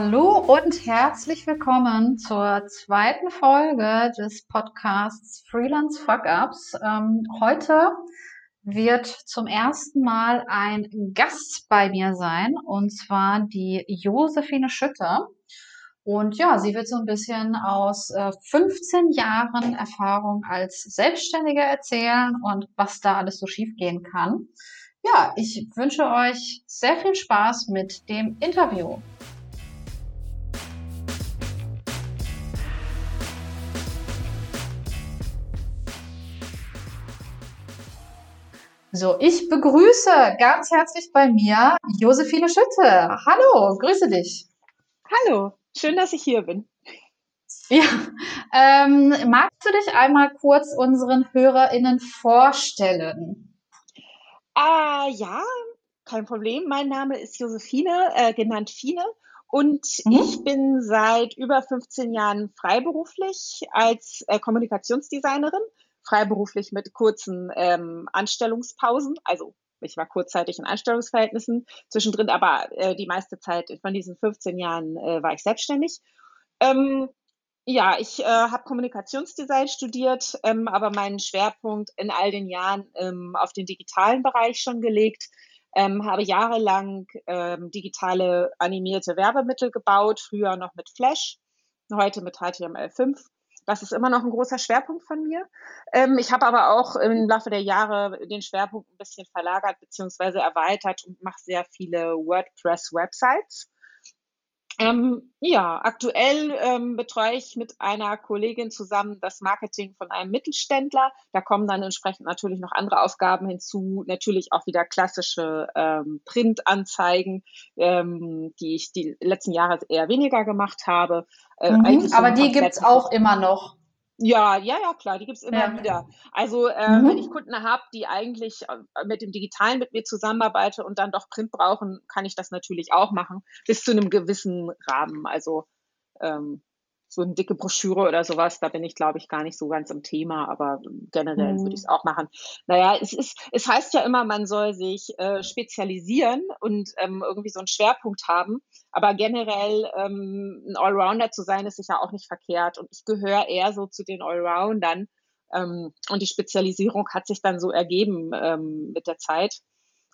Hallo und herzlich willkommen zur zweiten Folge des Podcasts Freelance Fuck Ups. Ähm, heute wird zum ersten Mal ein Gast bei mir sein und zwar die Josephine Schütter. Und ja, sie wird so ein bisschen aus äh, 15 Jahren Erfahrung als Selbstständige erzählen und was da alles so schiefgehen kann. Ja, ich wünsche euch sehr viel Spaß mit dem Interview. So, ich begrüße ganz herzlich bei mir Josephine Schütte. Hallo, grüße dich. Hallo, schön, dass ich hier bin. Ja, ähm, magst du dich einmal kurz unseren HörerInnen vorstellen? Ah, ja, kein Problem. Mein Name ist Josephine, äh, genannt Fine. Und mhm. ich bin seit über 15 Jahren freiberuflich als äh, Kommunikationsdesignerin freiberuflich mit kurzen ähm, Anstellungspausen. Also ich war kurzzeitig in Anstellungsverhältnissen zwischendrin, aber äh, die meiste Zeit von diesen 15 Jahren äh, war ich selbstständig. Ähm, ja, ich äh, habe Kommunikationsdesign studiert, ähm, aber meinen Schwerpunkt in all den Jahren ähm, auf den digitalen Bereich schon gelegt. Ähm, habe jahrelang ähm, digitale animierte Werbemittel gebaut, früher noch mit Flash, heute mit HTML5 das ist immer noch ein großer Schwerpunkt von mir. Ähm, ich habe aber auch im Laufe der Jahre den Schwerpunkt ein bisschen verlagert bzw. erweitert und mache sehr viele WordPress-Websites. Ähm, ja, aktuell ähm, betreue ich mit einer Kollegin zusammen das Marketing von einem Mittelständler. Da kommen dann entsprechend natürlich noch andere Aufgaben hinzu, natürlich auch wieder klassische ähm, Printanzeigen, ähm, die ich die letzten Jahre eher weniger gemacht habe. Äh, mhm, aber die gibt's auch immer noch. Ja, ja, ja, klar, die gibt's immer ja. wieder. Also äh, mhm. wenn ich Kunden habe, die eigentlich äh, mit dem Digitalen mit mir zusammenarbeiten und dann doch Print brauchen, kann ich das natürlich auch machen, bis zu einem gewissen Rahmen. Also ähm, so eine dicke Broschüre oder sowas, da bin ich, glaube ich, gar nicht so ganz im Thema, aber generell mhm. würde ich es auch machen. Naja, es ist, es heißt ja immer, man soll sich äh, spezialisieren und ähm, irgendwie so einen Schwerpunkt haben. Aber generell ähm, ein Allrounder zu sein, ist sicher auch nicht verkehrt. Und ich gehöre eher so zu den Allroundern. Ähm, und die Spezialisierung hat sich dann so ergeben ähm, mit der Zeit.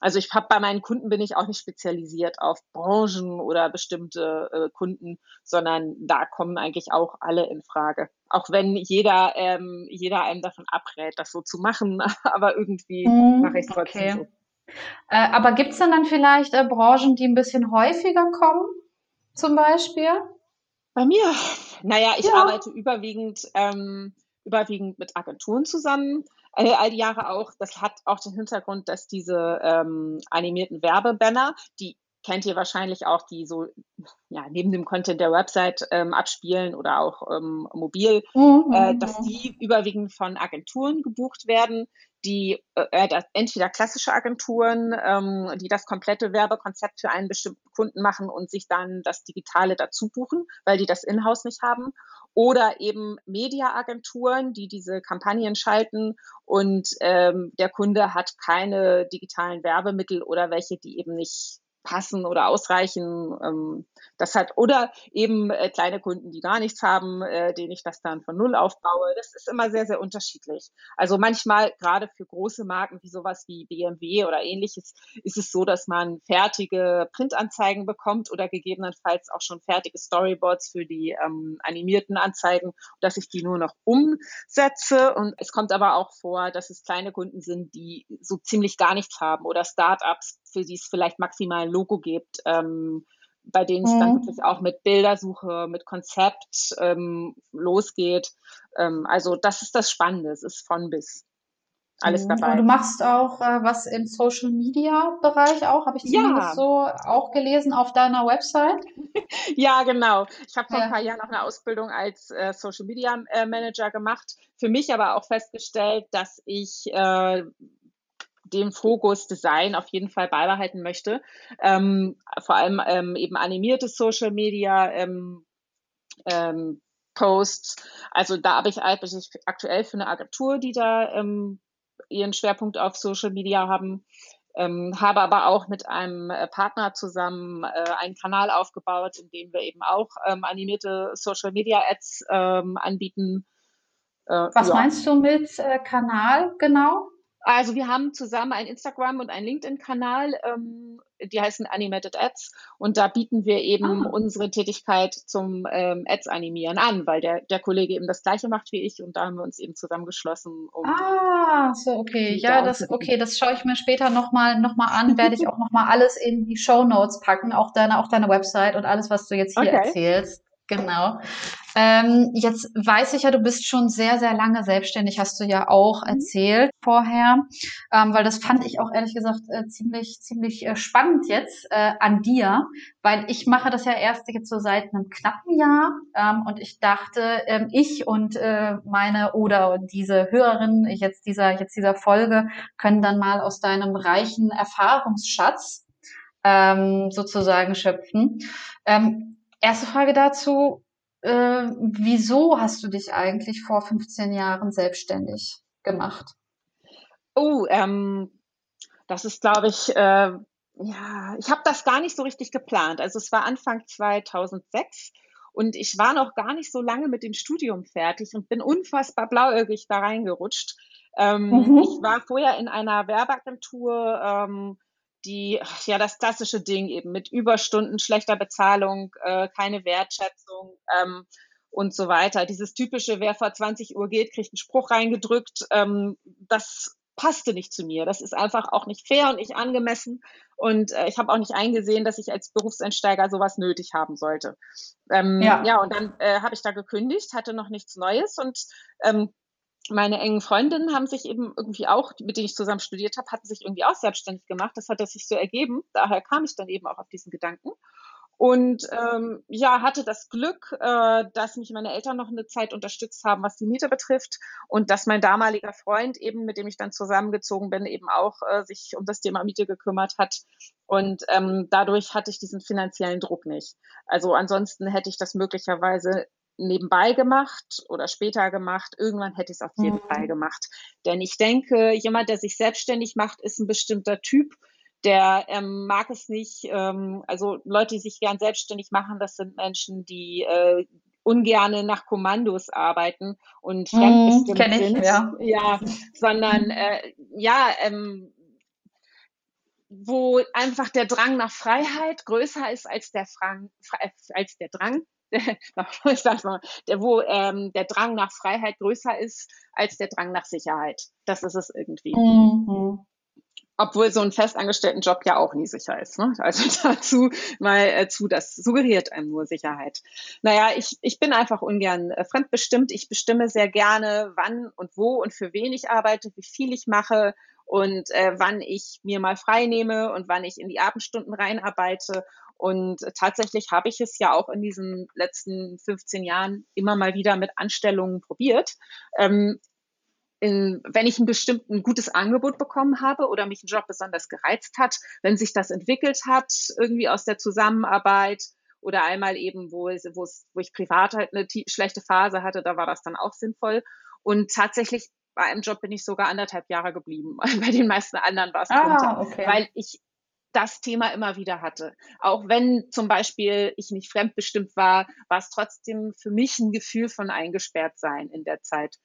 Also ich habe bei meinen Kunden bin ich auch nicht spezialisiert auf Branchen oder bestimmte äh, Kunden, sondern da kommen eigentlich auch alle in Frage. Auch wenn jeder ähm, jeder einem davon abrät, das so zu machen, aber irgendwie mm, mache ich es trotzdem okay. so. Äh, aber gibt es denn dann vielleicht äh, Branchen, die ein bisschen häufiger kommen, zum Beispiel? Bei mir, naja, ich ja. arbeite überwiegend ähm, überwiegend mit Agenturen zusammen äh, all die Jahre auch. Das hat auch den Hintergrund, dass diese ähm, animierten Werbebanner, die kennt ihr wahrscheinlich auch, die so ja, neben dem Content der Website ähm, abspielen oder auch ähm, mobil, mhm. äh, dass die überwiegend von Agenturen gebucht werden, die äh, äh entweder klassische Agenturen, ähm, die das komplette Werbekonzept für einen bestimmten Kunden machen und sich dann das Digitale dazu buchen, weil die das in-house nicht haben, oder eben Mediaagenturen, die diese Kampagnen schalten und ähm, der Kunde hat keine digitalen Werbemittel oder welche, die eben nicht passen oder ausreichen. Ähm, das hat oder eben äh, kleine Kunden, die gar nichts haben, äh, denen ich das dann von null aufbaue. Das ist immer sehr sehr unterschiedlich. Also manchmal gerade für große Marken wie sowas wie BMW oder ähnliches ist es so, dass man fertige Printanzeigen bekommt oder gegebenenfalls auch schon fertige Storyboards für die ähm, animierten Anzeigen, dass ich die nur noch umsetze. Und es kommt aber auch vor, dass es kleine Kunden sind, die so ziemlich gar nichts haben oder Startups, für die es vielleicht maximal Logo gibt, ähm, bei denen es mhm. dann wirklich auch mit Bildersuche, mit Konzept ähm, losgeht. Ähm, also das ist das Spannende, es ist von bis. Alles mhm. dabei. Und du machst auch äh, was im Social Media Bereich auch, habe ich zumindest ja. so auch gelesen auf deiner Website. ja, genau. Ich habe vor ja. ein paar Jahren auch eine Ausbildung als äh, Social Media äh, Manager gemacht. Für mich aber auch festgestellt, dass ich äh, den Fokus Design auf jeden Fall beibehalten möchte. Ähm, vor allem ähm, eben animierte Social Media ähm, ähm, Posts. Also da habe ich eigentlich aktuell für eine Agentur, die da ähm, ihren Schwerpunkt auf Social Media haben. Ähm, habe aber auch mit einem äh, Partner zusammen äh, einen Kanal aufgebaut, in dem wir eben auch ähm, animierte Social Media Ads ähm, anbieten. Äh, Was ja. meinst du mit äh, Kanal genau? Also wir haben zusammen ein Instagram und ein LinkedIn-Kanal, ähm, die heißen Animated Ads und da bieten wir eben ah. unsere Tätigkeit zum ähm, Ads-Animieren an, weil der, der Kollege eben das gleiche macht wie ich und da haben wir uns eben zusammengeschlossen. Um ah, so okay, ja, das okay, das schaue ich mir später nochmal noch mal an, werde ich auch nochmal alles in die Show Notes packen, auch deine, auch deine Website und alles, was du jetzt hier okay. erzählst. Genau. Ähm, jetzt weiß ich ja, du bist schon sehr, sehr lange selbstständig, hast du ja auch mhm. erzählt vorher, ähm, weil das fand ich auch ehrlich gesagt äh, ziemlich, ziemlich äh, spannend jetzt äh, an dir, weil ich mache das ja erst jetzt so seit einem knappen Jahr ähm, und ich dachte, ähm, ich und äh, meine oder diese Hörerin jetzt dieser, jetzt dieser Folge können dann mal aus deinem reichen Erfahrungsschatz ähm, sozusagen schöpfen. Ähm, Erste Frage dazu, äh, wieso hast du dich eigentlich vor 15 Jahren selbstständig gemacht? Oh, ähm, das ist, glaube ich, äh, ja, ich habe das gar nicht so richtig geplant. Also es war Anfang 2006 und ich war noch gar nicht so lange mit dem Studium fertig und bin unfassbar blauäugig da reingerutscht. Ähm, mhm. Ich war vorher in einer Werbeagentur, ähm, die, ja, das klassische Ding eben mit Überstunden, schlechter Bezahlung, äh, keine Wertschätzung ähm, und so weiter. Dieses typische, wer vor 20 Uhr geht, kriegt einen Spruch reingedrückt. Ähm, das passte nicht zu mir. Das ist einfach auch nicht fair und nicht angemessen. Und äh, ich habe auch nicht eingesehen, dass ich als Berufseinsteiger sowas nötig haben sollte. Ähm, ja. ja, und dann äh, habe ich da gekündigt, hatte noch nichts Neues und ähm, meine engen Freundinnen haben sich eben irgendwie auch, mit denen ich zusammen studiert habe, hatten sich irgendwie auch selbstständig gemacht. Das hat sich so ergeben. Daher kam ich dann eben auch auf diesen Gedanken. Und ähm, ja, hatte das Glück, äh, dass mich meine Eltern noch eine Zeit unterstützt haben, was die Miete betrifft. Und dass mein damaliger Freund eben, mit dem ich dann zusammengezogen bin, eben auch äh, sich um das Thema Miete gekümmert hat. Und ähm, dadurch hatte ich diesen finanziellen Druck nicht. Also ansonsten hätte ich das möglicherweise nebenbei gemacht oder später gemacht. Irgendwann hätte ich es auf jeden mhm. Fall gemacht. Denn ich denke, jemand, der sich selbstständig macht, ist ein bestimmter Typ. Der ähm, mag es nicht, ähm, also Leute, die sich gern selbstständig machen, das sind Menschen, die äh, ungerne nach Kommandos arbeiten und mhm, fremdbestimmt mm, sind. Ich, ja. ja, sondern äh, ja, ähm, wo einfach der Drang nach Freiheit größer ist als der, Frang, als der Drang ich sag's mal, der, wo ähm, der Drang nach Freiheit größer ist als der Drang nach Sicherheit. Das ist es irgendwie. Mhm. Obwohl so ein festangestellten Job ja auch nie sicher ist. Ne? Also dazu mal äh, zu, das suggeriert einem nur Sicherheit. Naja, ich, ich bin einfach ungern äh, fremdbestimmt. Ich bestimme sehr gerne, wann und wo und für wen ich arbeite, wie viel ich mache und äh, wann ich mir mal frei nehme und wann ich in die Abendstunden reinarbeite und tatsächlich habe ich es ja auch in diesen letzten 15 Jahren immer mal wieder mit Anstellungen probiert. Ähm, in, wenn ich ein bestimmtes gutes Angebot bekommen habe oder mich ein Job besonders gereizt hat, wenn sich das entwickelt hat, irgendwie aus der Zusammenarbeit oder einmal eben, wo, es, wo, es, wo ich privat halt eine schlechte Phase hatte, da war das dann auch sinnvoll. Und tatsächlich bei einem Job bin ich sogar anderthalb Jahre geblieben. Bei den meisten anderen war es ah, okay. weil ich das Thema immer wieder hatte. Auch wenn zum Beispiel ich nicht fremdbestimmt war, war es trotzdem für mich ein Gefühl von eingesperrt sein in der Zeit.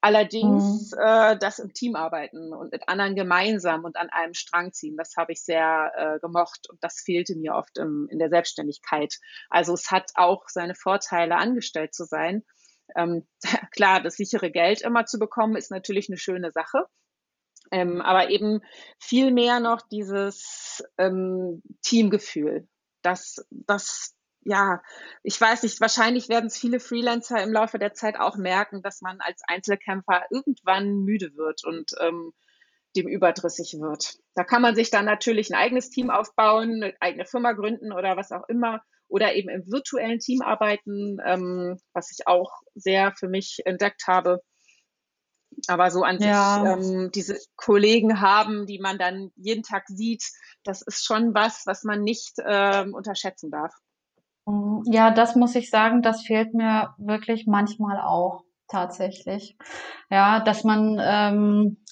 Allerdings mhm. äh, das im Team arbeiten und mit anderen gemeinsam und an einem Strang ziehen, das habe ich sehr äh, gemocht und das fehlte mir oft im, in der Selbstständigkeit. Also es hat auch seine Vorteile, angestellt zu sein. Ähm, klar, das sichere Geld immer zu bekommen, ist natürlich eine schöne Sache. Ähm, aber eben viel mehr noch dieses ähm, Teamgefühl. Das, das, ja, ich weiß nicht, wahrscheinlich werden es viele Freelancer im Laufe der Zeit auch merken, dass man als Einzelkämpfer irgendwann müde wird und ähm, dem überdrüssig wird. Da kann man sich dann natürlich ein eigenes Team aufbauen, eine eigene Firma gründen oder was auch immer oder eben im virtuellen Team arbeiten, ähm, was ich auch sehr für mich entdeckt habe. Aber so an ja. sich ähm, diese Kollegen haben, die man dann jeden Tag sieht, das ist schon was, was man nicht ähm, unterschätzen darf. Mm, ja, das muss ich sagen, das fehlt mir wirklich manchmal auch tatsächlich. Ja, dass man ähm,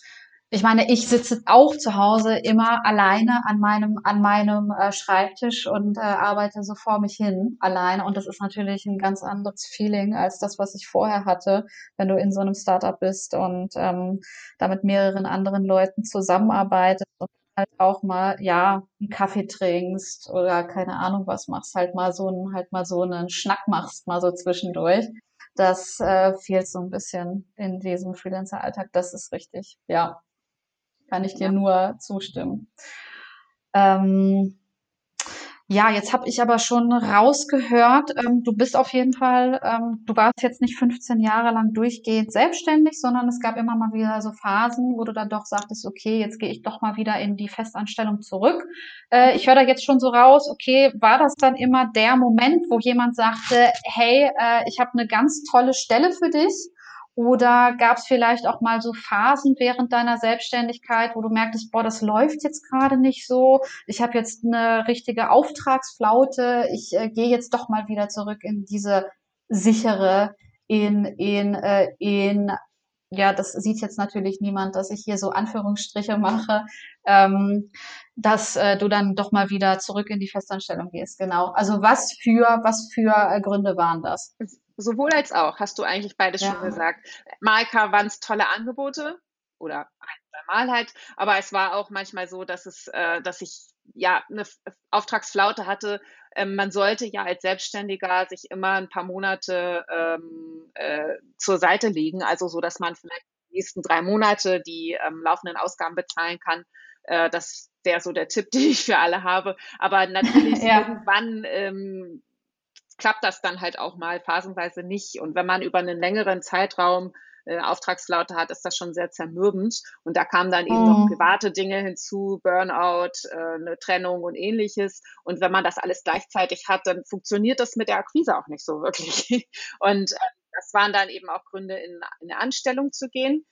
ich meine, ich sitze auch zu Hause immer alleine an meinem, an meinem äh, Schreibtisch und äh, arbeite so vor mich hin alleine. Und das ist natürlich ein ganz anderes Feeling als das, was ich vorher hatte, wenn du in so einem Startup bist und ähm, da mit mehreren anderen Leuten zusammenarbeitest und halt auch mal, ja, einen Kaffee trinkst oder keine Ahnung was machst, halt mal so einen, halt mal so einen Schnack machst, mal so zwischendurch. Das äh, fehlt so ein bisschen in diesem Freelancer-Alltag. Das ist richtig, ja. Kann ich dir ja. nur zustimmen. Ähm, ja, jetzt habe ich aber schon rausgehört, ähm, du bist auf jeden Fall, ähm, du warst jetzt nicht 15 Jahre lang durchgehend selbstständig, sondern es gab immer mal wieder so Phasen, wo du dann doch sagtest, okay, jetzt gehe ich doch mal wieder in die Festanstellung zurück. Äh, ich höre da jetzt schon so raus, okay, war das dann immer der Moment, wo jemand sagte, hey, äh, ich habe eine ganz tolle Stelle für dich? Oder gab es vielleicht auch mal so Phasen während deiner Selbstständigkeit, wo du merktest, boah, das läuft jetzt gerade nicht so. Ich habe jetzt eine richtige Auftragsflaute. Ich äh, gehe jetzt doch mal wieder zurück in diese sichere, in, in, äh, in, ja, das sieht jetzt natürlich niemand, dass ich hier so Anführungsstriche mache, ähm, dass äh, du dann doch mal wieder zurück in die Festanstellung gehst. Genau. Also was für, was für äh, Gründe waren das? Sowohl als auch, hast du eigentlich beides ja. schon gesagt. Malka waren es tolle Angebote oder ein, zwei Mal halt, aber es war auch manchmal so, dass es, äh, dass ich ja eine Auftragsflaute hatte. Ähm, man sollte ja als Selbstständiger sich immer ein paar Monate ähm, äh, zur Seite legen, also so, dass man vielleicht die nächsten drei Monate die ähm, laufenden Ausgaben bezahlen kann. Äh, das wäre so der Tipp, den ich für alle habe. Aber natürlich ja. irgendwann ähm, klappt das dann halt auch mal phasenweise nicht. Und wenn man über einen längeren Zeitraum äh, Auftragslaute hat, ist das schon sehr zermürbend. Und da kamen dann eben mhm. noch private Dinge hinzu, Burnout, äh, eine Trennung und ähnliches. Und wenn man das alles gleichzeitig hat, dann funktioniert das mit der Akquise auch nicht so wirklich. Und äh, das waren dann eben auch Gründe, in, in eine Anstellung zu gehen.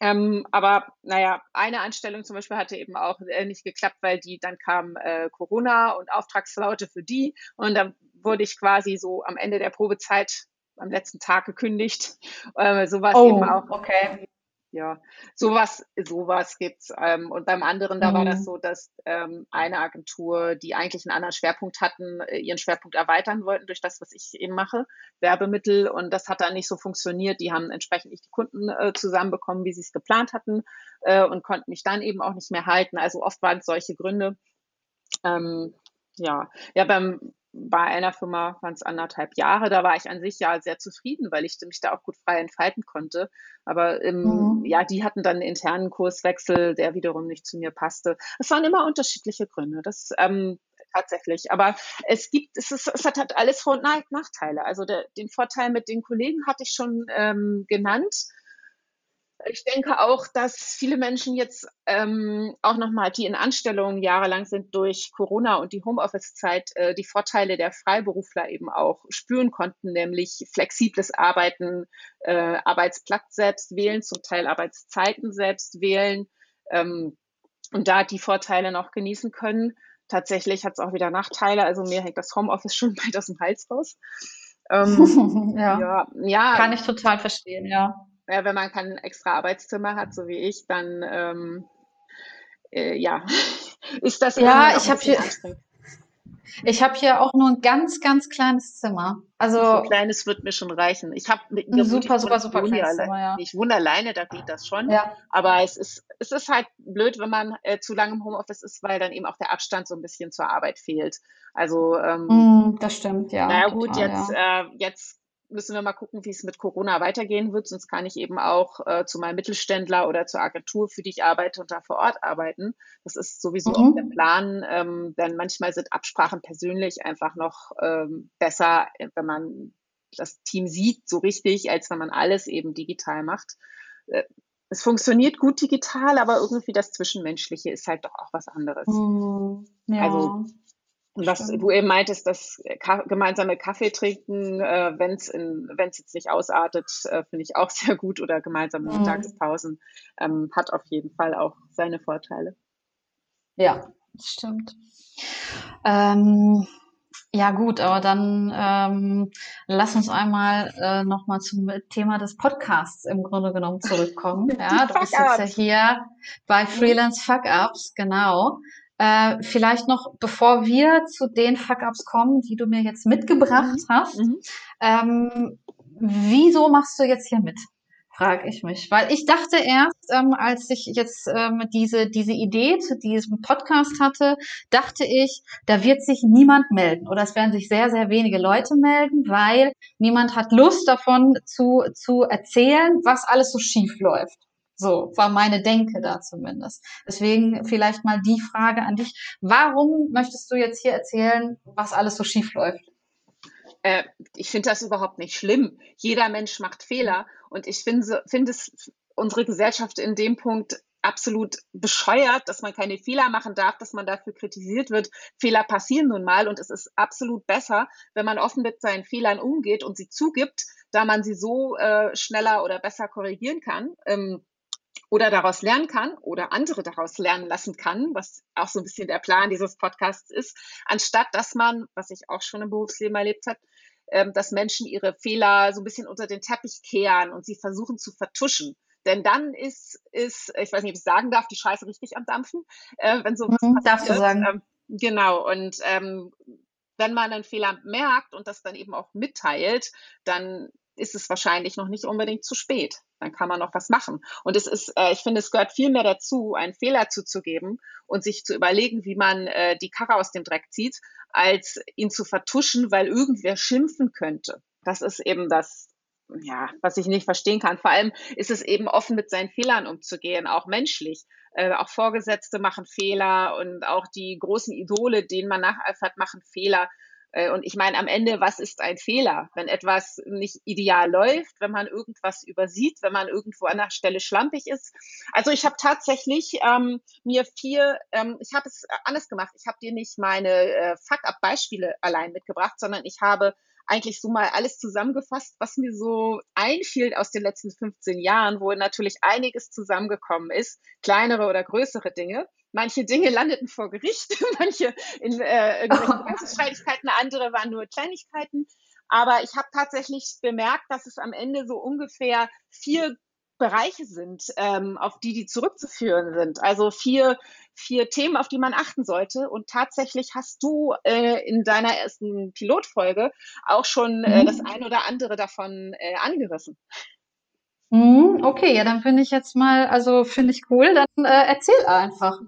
Ähm, aber naja, eine Anstellung zum Beispiel hatte eben auch äh, nicht geklappt, weil die dann kam äh, Corona und Auftragslaute für die. Und dann wurde ich quasi so am Ende der Probezeit am letzten Tag gekündigt. Äh, sowas oh, eben auch. Okay. Ja, sowas, sowas gibt's. Ähm, und beim anderen, da war das mhm. so, dass ähm, eine Agentur, die eigentlich einen anderen Schwerpunkt hatten, äh, ihren Schwerpunkt erweitern wollten durch das, was ich eben mache, Werbemittel. Und das hat dann nicht so funktioniert. Die haben entsprechend nicht die Kunden äh, zusammenbekommen, wie sie es geplant hatten, äh, und konnten mich dann eben auch nicht mehr halten. Also oft waren es solche Gründe. Ähm, ja, ja, beim bei einer Firma waren es anderthalb Jahre. Da war ich an sich ja sehr zufrieden, weil ich mich da auch gut frei entfalten konnte. Aber ähm, mhm. ja, die hatten dann einen internen Kurswechsel, der wiederum nicht zu mir passte. Es waren immer unterschiedliche Gründe. Das ähm, tatsächlich. Aber es gibt, es, ist, es hat halt alles Vor- und Nachteile. Also der, den Vorteil mit den Kollegen hatte ich schon ähm, genannt. Ich denke auch, dass viele Menschen jetzt ähm, auch nochmal, die in Anstellungen jahrelang sind durch Corona und die Homeoffice-Zeit, äh, die Vorteile der Freiberufler eben auch spüren konnten, nämlich flexibles Arbeiten, äh, Arbeitsplatz selbst wählen, zum Teil Arbeitszeiten selbst wählen ähm, und da die Vorteile noch genießen können. Tatsächlich hat es auch wieder Nachteile. Also mir hängt das Homeoffice schon bald aus dem Hals raus. Ähm, ja. ja. ja, kann ich total verstehen, ja ja, wenn man kein extra Arbeitszimmer hat, so wie ich, dann ähm, äh, ja, ist das ja, ich habe hier, ich habe hier auch nur ein ganz, ganz kleines Zimmer. Also so kleines wird mir schon reichen. Ich habe ein super, super, super kleines Zimmer, ja. Ich wohne alleine, da geht das schon. Ja. Aber es ist, es ist halt blöd, wenn man äh, zu lange im Homeoffice ist, weil dann eben auch der Abstand so ein bisschen zur Arbeit fehlt. Also ähm, mm, das stimmt, ja. Naja gut, total, jetzt, ja. äh, jetzt müssen wir mal gucken, wie es mit Corona weitergehen wird. Sonst kann ich eben auch äh, zu meinem Mittelständler oder zur Agentur, für die ich arbeite und da vor Ort arbeiten. Das ist sowieso mhm. auch der Plan, ähm, denn manchmal sind Absprachen persönlich einfach noch ähm, besser, wenn man das Team sieht, so richtig, als wenn man alles eben digital macht. Äh, es funktioniert gut digital, aber irgendwie das Zwischenmenschliche ist halt doch auch was anderes. Mhm. Ja. Also und was du eben meintest, das Ka gemeinsame Kaffee trinken, äh, wenn es jetzt nicht ausartet, äh, finde ich auch sehr gut. Oder gemeinsame mhm. Mittagspausen ähm, hat auf jeden Fall auch seine Vorteile. Ja, stimmt. Ähm, Ja gut, aber dann ähm, lass uns einmal äh, nochmal zum Thema des Podcasts im Grunde genommen zurückkommen. Ja, du bist jetzt ja hier bei mhm. Freelance Fuck-Ups, genau. Äh, vielleicht noch, bevor wir zu den Fuck-Ups kommen, die du mir jetzt mitgebracht mhm. hast, mhm. Ähm, wieso machst du jetzt hier mit? frage ich mich. Weil ich dachte erst, ähm, als ich jetzt ähm, diese, diese Idee zu diesem Podcast hatte, dachte ich, da wird sich niemand melden oder es werden sich sehr, sehr wenige Leute melden, weil niemand hat Lust davon zu, zu erzählen, was alles so schief läuft. So war meine Denke da zumindest. Deswegen vielleicht mal die Frage an dich. Warum möchtest du jetzt hier erzählen, was alles so schief läuft? Äh, ich finde das überhaupt nicht schlimm. Jeder Mensch macht Fehler und ich finde, finde es unsere Gesellschaft in dem Punkt absolut bescheuert, dass man keine Fehler machen darf, dass man dafür kritisiert wird. Fehler passieren nun mal und es ist absolut besser, wenn man offen mit seinen Fehlern umgeht und sie zugibt, da man sie so äh, schneller oder besser korrigieren kann. Ähm, oder daraus lernen kann oder andere daraus lernen lassen kann, was auch so ein bisschen der Plan dieses Podcasts ist, anstatt dass man, was ich auch schon im Berufsleben erlebt habe, ähm, dass Menschen ihre Fehler so ein bisschen unter den Teppich kehren und sie versuchen zu vertuschen. Denn dann ist, ist, ich weiß nicht, ob ich sagen darf, die Scheiße richtig am Dampfen, äh, wenn sowas mhm, passiert. Darfst du sagen. Ähm, genau. Und ähm, wenn man einen Fehler merkt und das dann eben auch mitteilt, dann ist es wahrscheinlich noch nicht unbedingt zu spät. Dann kann man noch was machen. Und es ist, äh, ich finde, es gehört viel mehr dazu, einen Fehler zuzugeben und sich zu überlegen, wie man äh, die Karre aus dem Dreck zieht, als ihn zu vertuschen, weil irgendwer schimpfen könnte. Das ist eben das, ja, was ich nicht verstehen kann. Vor allem ist es eben offen mit seinen Fehlern umzugehen, auch menschlich. Äh, auch Vorgesetzte machen Fehler und auch die großen Idole, denen man nacheifert, machen Fehler. Äh, und ich meine, am Ende, was ist ein Fehler? Wenn etwas nicht ideal läuft, wenn man irgendwas übersieht, wenn man irgendwo an der Stelle schlampig ist. Also ich habe tatsächlich ähm, mir vier, ähm, ich habe es anders gemacht. Ich habe dir nicht meine äh, Fuck-up-Beispiele allein mitgebracht, sondern ich habe eigentlich so mal alles zusammengefasst, was mir so einfiel aus den letzten 15 Jahren, wo natürlich einiges zusammengekommen ist, kleinere oder größere Dinge. Manche Dinge landeten vor Gericht, manche in äh, irgendwelchen Streitigkeiten, andere waren nur Kleinigkeiten. Aber ich habe tatsächlich bemerkt, dass es am Ende so ungefähr vier Bereiche sind, ähm, auf die die zurückzuführen sind. Also vier, vier Themen, auf die man achten sollte. Und tatsächlich hast du äh, in deiner ersten Pilotfolge auch schon äh, mhm. das ein oder andere davon äh, angerissen. Mhm, okay, ja, dann finde ich jetzt mal, also finde ich cool, dann äh, erzähl einfach.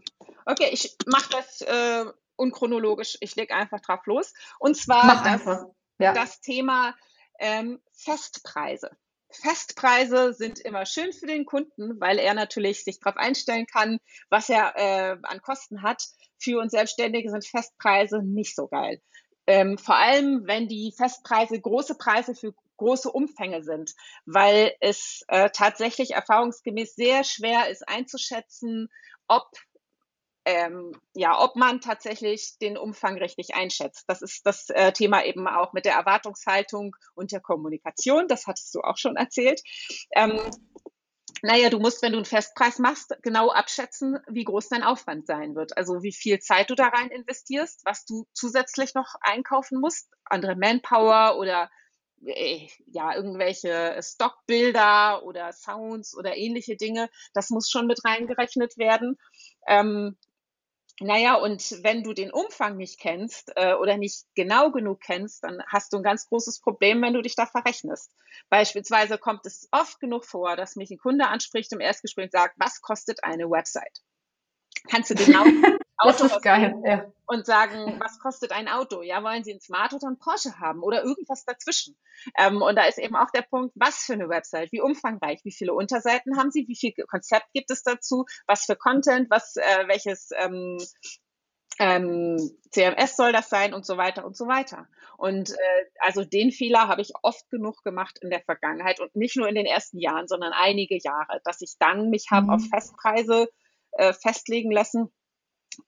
Okay, ich mache das äh, unchronologisch. Ich lege einfach drauf los. Und zwar das, ja. das Thema ähm, Festpreise. Festpreise sind immer schön für den Kunden, weil er natürlich sich darauf einstellen kann, was er äh, an Kosten hat. Für uns Selbstständige sind Festpreise nicht so geil. Ähm, vor allem, wenn die Festpreise große Preise für große Umfänge sind, weil es äh, tatsächlich erfahrungsgemäß sehr schwer ist einzuschätzen, ob ähm, ja, ob man tatsächlich den Umfang richtig einschätzt. Das ist das äh, Thema eben auch mit der Erwartungshaltung und der Kommunikation. Das hattest du auch schon erzählt. Ähm, naja, du musst, wenn du einen Festpreis machst, genau abschätzen, wie groß dein Aufwand sein wird. Also wie viel Zeit du da rein investierst, was du zusätzlich noch einkaufen musst, andere Manpower oder äh, ja, irgendwelche Stockbilder oder Sounds oder ähnliche Dinge. Das muss schon mit reingerechnet werden. Ähm, naja, und wenn du den Umfang nicht kennst äh, oder nicht genau genug kennst, dann hast du ein ganz großes Problem, wenn du dich da verrechnest. Beispielsweise kommt es oft genug vor, dass mich ein Kunde anspricht im Erstgespräch und sagt, was kostet eine Website? Kannst du genau Auto das ist geil, ja. und sagen, was kostet ein Auto? Ja, wollen Sie ein Smart oder ein Porsche haben oder irgendwas dazwischen? Ähm, und da ist eben auch der Punkt, was für eine Website, wie umfangreich, wie viele Unterseiten haben Sie, wie viel Konzept gibt es dazu, was für Content, was, äh, welches ähm, ähm, CMS soll das sein und so weiter und so weiter. Und äh, also den Fehler habe ich oft genug gemacht in der Vergangenheit und nicht nur in den ersten Jahren, sondern einige Jahre, dass ich dann mich habe mhm. auf Festpreise äh, festlegen lassen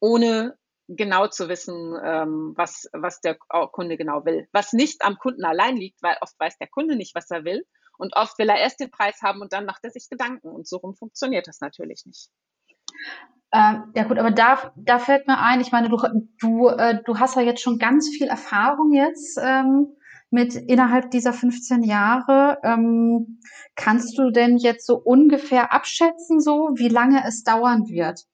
ohne genau zu wissen, ähm, was, was der Kunde genau will. Was nicht am Kunden allein liegt, weil oft weiß der Kunde nicht, was er will. Und oft will er erst den Preis haben und dann macht er sich Gedanken. Und so rum funktioniert das natürlich nicht. Ähm, ja gut, aber da, da fällt mir ein, ich meine, du, du, äh, du hast ja jetzt schon ganz viel Erfahrung jetzt ähm, mit innerhalb dieser 15 Jahre. Ähm, kannst du denn jetzt so ungefähr abschätzen, so wie lange es dauern wird?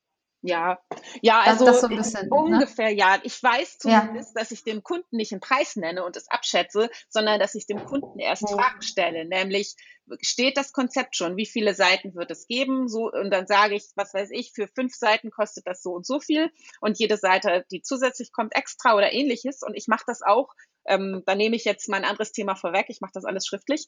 Ja, ja, also das, das so bisschen, ne? ungefähr ne? ja. Ich weiß zumindest, ja. dass ich dem Kunden nicht einen Preis nenne und es abschätze, sondern dass ich dem Kunden erst ja. Fragen stelle, nämlich steht das Konzept schon, wie viele Seiten wird es geben, so und dann sage ich, was weiß ich, für fünf Seiten kostet das so und so viel und jede Seite, die zusätzlich kommt, extra oder ähnliches und ich mache das auch. Ähm, da nehme ich jetzt mein anderes Thema vorweg. Ich mache das alles schriftlich.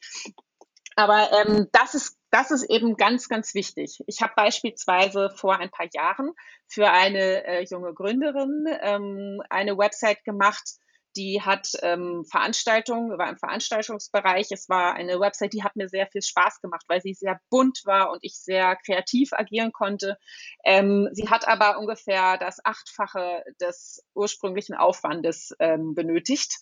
Aber ähm, das, ist, das ist eben ganz, ganz wichtig. Ich habe beispielsweise vor ein paar Jahren für eine äh, junge Gründerin ähm, eine Website gemacht, die hat ähm, Veranstaltungen, war im Veranstaltungsbereich. Es war eine Website, die hat mir sehr viel Spaß gemacht, weil sie sehr bunt war und ich sehr kreativ agieren konnte. Ähm, sie hat aber ungefähr das Achtfache des ursprünglichen Aufwandes ähm, benötigt.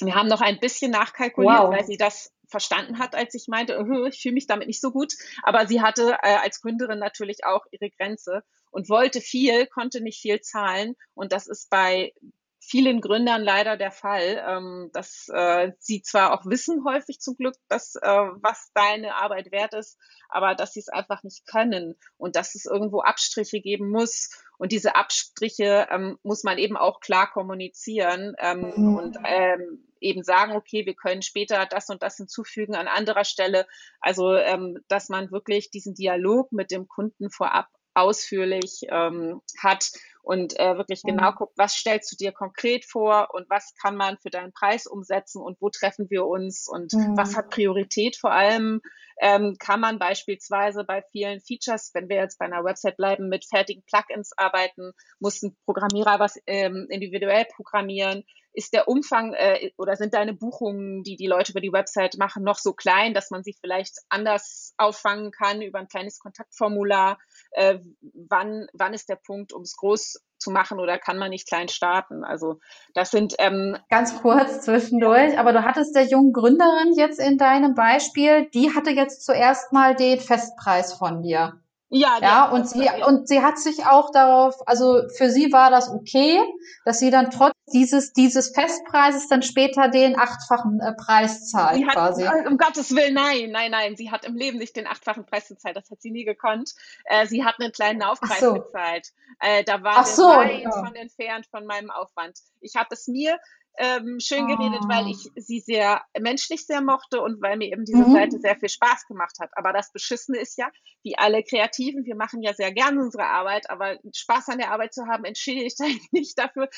Wir haben noch ein bisschen nachkalkuliert, wow. weil sie das verstanden hat, als ich meinte, uh, ich fühle mich damit nicht so gut. Aber sie hatte äh, als Gründerin natürlich auch ihre Grenze und wollte viel, konnte nicht viel zahlen. Und das ist bei vielen Gründern leider der Fall, ähm, dass äh, sie zwar auch wissen häufig zum Glück, dass äh, was deine Arbeit wert ist, aber dass sie es einfach nicht können und dass es irgendwo Abstriche geben muss. Und diese Abstriche ähm, muss man eben auch klar kommunizieren ähm, mhm. und ähm, eben sagen, okay, wir können später das und das hinzufügen an anderer Stelle. Also, ähm, dass man wirklich diesen Dialog mit dem Kunden vorab ausführlich ähm, hat und äh, wirklich mhm. genau guckt, was stellst du dir konkret vor und was kann man für deinen Preis umsetzen und wo treffen wir uns und mhm. was hat Priorität vor allem. Ähm, kann man beispielsweise bei vielen Features, wenn wir jetzt bei einer Website bleiben, mit fertigen Plugins arbeiten, muss ein Programmierer was ähm, individuell programmieren, ist der Umfang äh, oder sind deine Buchungen, die die Leute über die Website machen, noch so klein, dass man sie vielleicht anders auffangen kann über ein kleines Kontaktformular? Äh, wann, wann ist der Punkt, um es groß zu machen oder kann man nicht klein starten? Also das sind ähm, ganz kurz zwischendurch, aber du hattest der jungen Gründerin jetzt in deinem Beispiel, die hatte jetzt zuerst mal den Festpreis von dir. Ja, ja, und sie, und sie hat sich auch darauf, also für sie war das okay, dass sie dann trotz dieses, dieses Festpreises dann später den achtfachen äh, Preis zahlt, sie hat, quasi. Äh, um Gottes Willen, nein, nein, nein, sie hat im Leben nicht den achtfachen Preis gezahlt, das hat sie nie gekonnt. Äh, sie hat einen kleinen Aufpreis so. gezahlt. Äh, da war sie so, weit ja. von entfernt von meinem Aufwand. Ich habe es mir ähm, schön geredet, oh. weil ich sie sehr menschlich sehr mochte und weil mir eben diese mhm. Seite sehr viel Spaß gemacht hat. Aber das Beschissene ist ja, wie alle Kreativen, wir machen ja sehr gerne unsere Arbeit, aber Spaß an der Arbeit zu haben, entschädige ich nicht dafür,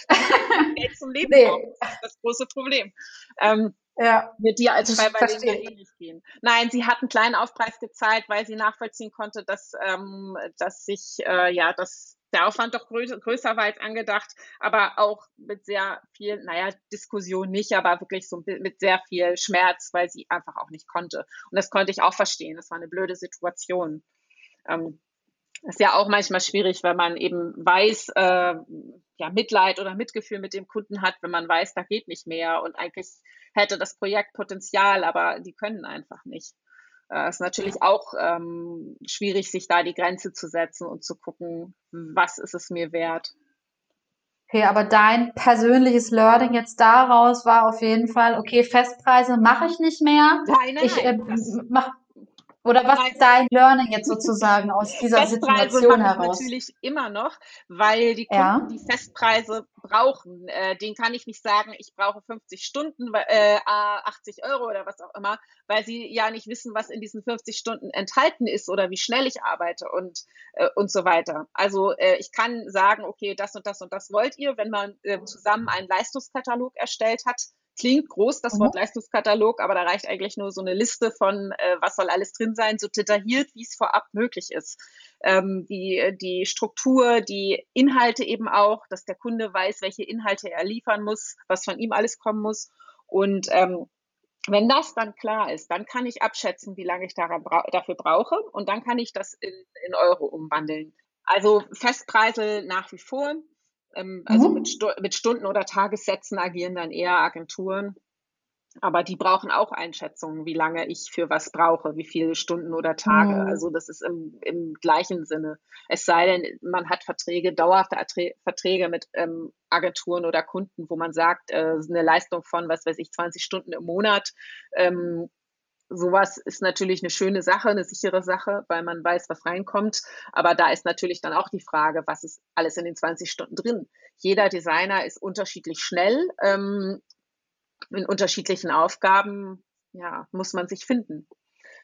Geld zum Leben nee. brauche. Das ist das große Problem. Ähm, ja. Wird dir als Freiwillige ähnlich gehen. Nein, sie hat einen kleinen Aufpreis gezahlt, weil sie nachvollziehen konnte, dass, ähm, dass sich, äh, ja, dass der Aufwand doch größer, größer war als angedacht, aber auch mit sehr viel, naja, Diskussion nicht, aber wirklich so mit sehr viel Schmerz, weil sie einfach auch nicht konnte. Und das konnte ich auch verstehen. Das war eine blöde Situation. Ähm, ist ja auch manchmal schwierig, wenn man eben weiß, äh, ja, Mitleid oder Mitgefühl mit dem Kunden hat, wenn man weiß, da geht nicht mehr und eigentlich hätte das Projekt Potenzial, aber die können einfach nicht. Äh, ist natürlich auch ähm, schwierig, sich da die Grenze zu setzen und zu gucken, was ist es mir wert. Okay, aber dein persönliches Learning jetzt daraus war auf jeden Fall, okay, Festpreise mache ich nicht mehr. Nein, nein, ich äh, mach, oder was ist dein Learning jetzt sozusagen aus dieser Festpreise Situation heraus? natürlich immer noch, weil die Kunden ja. die Festpreise brauchen. Äh, den kann ich nicht sagen, ich brauche 50 Stunden, äh, 80 Euro oder was auch immer, weil sie ja nicht wissen, was in diesen 50 Stunden enthalten ist oder wie schnell ich arbeite und, äh, und so weiter. Also äh, ich kann sagen, okay, das und das und das wollt ihr, wenn man äh, zusammen einen Leistungskatalog erstellt hat, klingt groß, das Wort mhm. Leistungskatalog, aber da reicht eigentlich nur so eine Liste von, äh, was soll alles drin sein, so detailliert, wie es vorab möglich ist. Ähm, die, die Struktur, die Inhalte eben auch, dass der Kunde weiß, welche Inhalte er liefern muss, was von ihm alles kommen muss. Und ähm, wenn das dann klar ist, dann kann ich abschätzen, wie lange ich bra dafür brauche und dann kann ich das in, in Euro umwandeln. Also Festpreise nach wie vor. Ähm, also mhm. mit, Stu mit Stunden- oder Tagessätzen agieren dann eher Agenturen. aber die brauchen auch Einschätzungen, wie lange ich für was brauche, wie viele Stunden oder Tage. Mhm. Also das ist im, im gleichen Sinne. Es sei denn, man hat Verträge, dauerhafte Verträge mit ähm, Agenturen oder Kunden, wo man sagt, äh, eine Leistung von, was weiß ich, 20 Stunden im Monat. Ähm, sowas ist natürlich eine schöne Sache, eine sichere Sache, weil man weiß, was reinkommt. Aber da ist natürlich dann auch die Frage, was ist alles in den 20 Stunden drin? Jeder Designer ist unterschiedlich schnell. Ähm, in unterschiedlichen Aufgaben ja, muss man sich finden.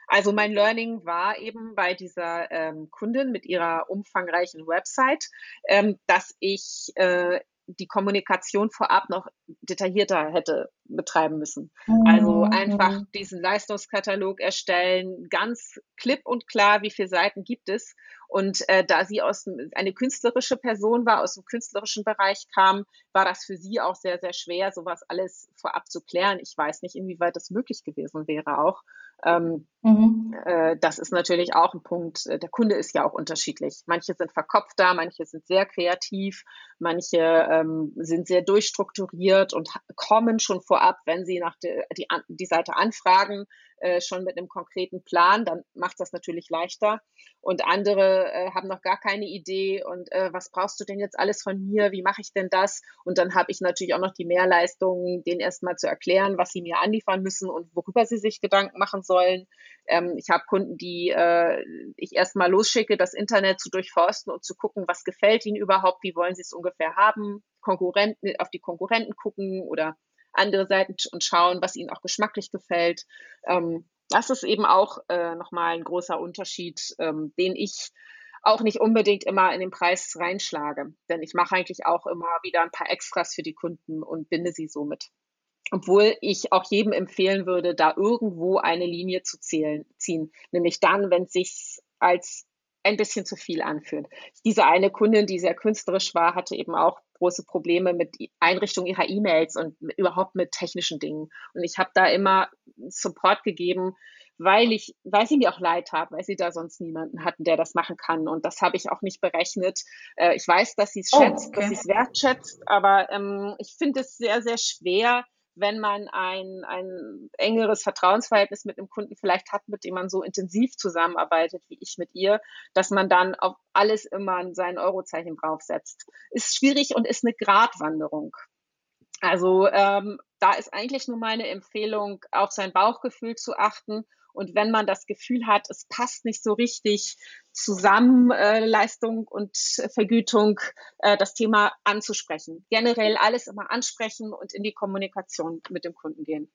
Also mein Learning war eben bei dieser ähm, Kundin mit ihrer umfangreichen Website, ähm, dass ich äh, die Kommunikation vorab noch detaillierter hätte betreiben müssen. Also mhm. einfach diesen Leistungskatalog erstellen, ganz klipp und klar, wie viele Seiten gibt es. Und äh, da sie aus eine künstlerische Person war, aus dem künstlerischen Bereich kam, war das für sie auch sehr, sehr schwer, sowas alles vorab zu klären. Ich weiß nicht, inwieweit das möglich gewesen wäre auch. Ähm, mhm. äh, das ist natürlich auch ein Punkt. Der Kunde ist ja auch unterschiedlich. Manche sind verkopfter, manche sind sehr kreativ, manche ähm, sind sehr durchstrukturiert und kommen schon vorab, wenn sie nach de, die, die Seite anfragen, äh, schon mit einem konkreten Plan, dann macht das natürlich leichter. Und andere äh, haben noch gar keine Idee und äh, was brauchst du denn jetzt alles von mir? Wie mache ich denn das? Und dann habe ich natürlich auch noch die Mehrleistung, denen erstmal zu erklären, was sie mir anliefern müssen und worüber sie sich Gedanken machen sollen. Ähm, ich habe Kunden, die äh, ich erstmal losschicke, das Internet zu durchforsten und zu gucken, was gefällt ihnen überhaupt, wie wollen sie es ungefähr haben, Konkurrenten, auf die Konkurrenten gucken oder andere Seiten und schauen, was ihnen auch geschmacklich gefällt. Ähm, das ist eben auch äh, nochmal ein großer Unterschied, ähm, den ich auch nicht unbedingt immer in den Preis reinschlage. Denn ich mache eigentlich auch immer wieder ein paar Extras für die Kunden und binde sie somit. Obwohl ich auch jedem empfehlen würde, da irgendwo eine Linie zu zählen, ziehen. Nämlich dann, wenn es sich als ein bisschen zu viel anfühlt. Diese eine Kundin, die sehr künstlerisch war, hatte eben auch große Probleme mit Einrichtung ihrer E-Mails und überhaupt mit technischen Dingen. Und ich habe da immer Support gegeben, weil ich, weil sie mir auch leid tat, weil sie da sonst niemanden hatten, der das machen kann. Und das habe ich auch nicht berechnet. Äh, ich weiß, dass sie es oh, schätzt, okay. dass sie es wertschätzt, aber ähm, ich finde es sehr, sehr schwer, wenn man ein, ein engeres Vertrauensverhältnis mit einem Kunden vielleicht hat, mit dem man so intensiv zusammenarbeitet wie ich mit ihr, dass man dann auf alles immer sein Eurozeichen draufsetzt. Ist schwierig und ist eine Gratwanderung. Also ähm, da ist eigentlich nur meine Empfehlung, auf sein Bauchgefühl zu achten und wenn man das Gefühl hat, es passt nicht so richtig zusammen, äh, Leistung und Vergütung, äh, das Thema anzusprechen. Generell alles immer ansprechen und in die Kommunikation mit dem Kunden gehen.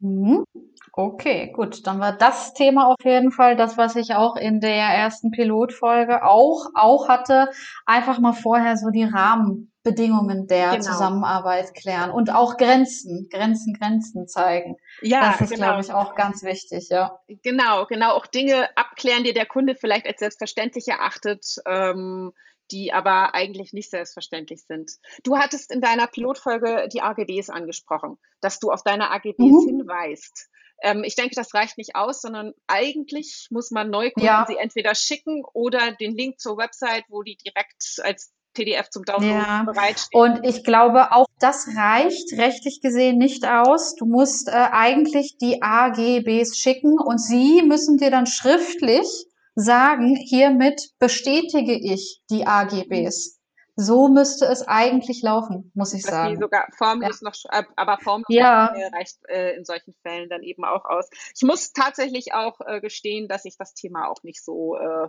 Mhm. Okay, gut. Dann war das Thema auf jeden Fall das, was ich auch in der ersten Pilotfolge auch, auch hatte. Einfach mal vorher so die Rahmenbedingungen der genau. Zusammenarbeit klären und auch Grenzen, Grenzen, Grenzen zeigen. Ja, das ist, genau. glaube ich, auch ganz wichtig, ja. Genau, genau. Auch Dinge abklären, die der Kunde vielleicht als selbstverständlich erachtet. Ähm, die aber eigentlich nicht selbstverständlich sind. Du hattest in deiner Pilotfolge die AGBs angesprochen, dass du auf deine AGBs mhm. hinweist. Ähm, ich denke, das reicht nicht aus, sondern eigentlich muss man Neukunden ja. sie entweder schicken oder den Link zur Website, wo die direkt als PDF zum Download ja. bereitstehen. Und ich glaube, auch das reicht rechtlich gesehen nicht aus. Du musst äh, eigentlich die AGBs schicken und sie müssen dir dann schriftlich sagen, hiermit bestätige ich die AGBs. So müsste es eigentlich laufen, muss ich Dass sagen. sogar formlos ja. noch, äh, aber formlos ja. reicht äh, in solchen Fällen dann eben auch aus. Ich muss tatsächlich auch äh, gestehen, dass ich das Thema auch nicht so, äh,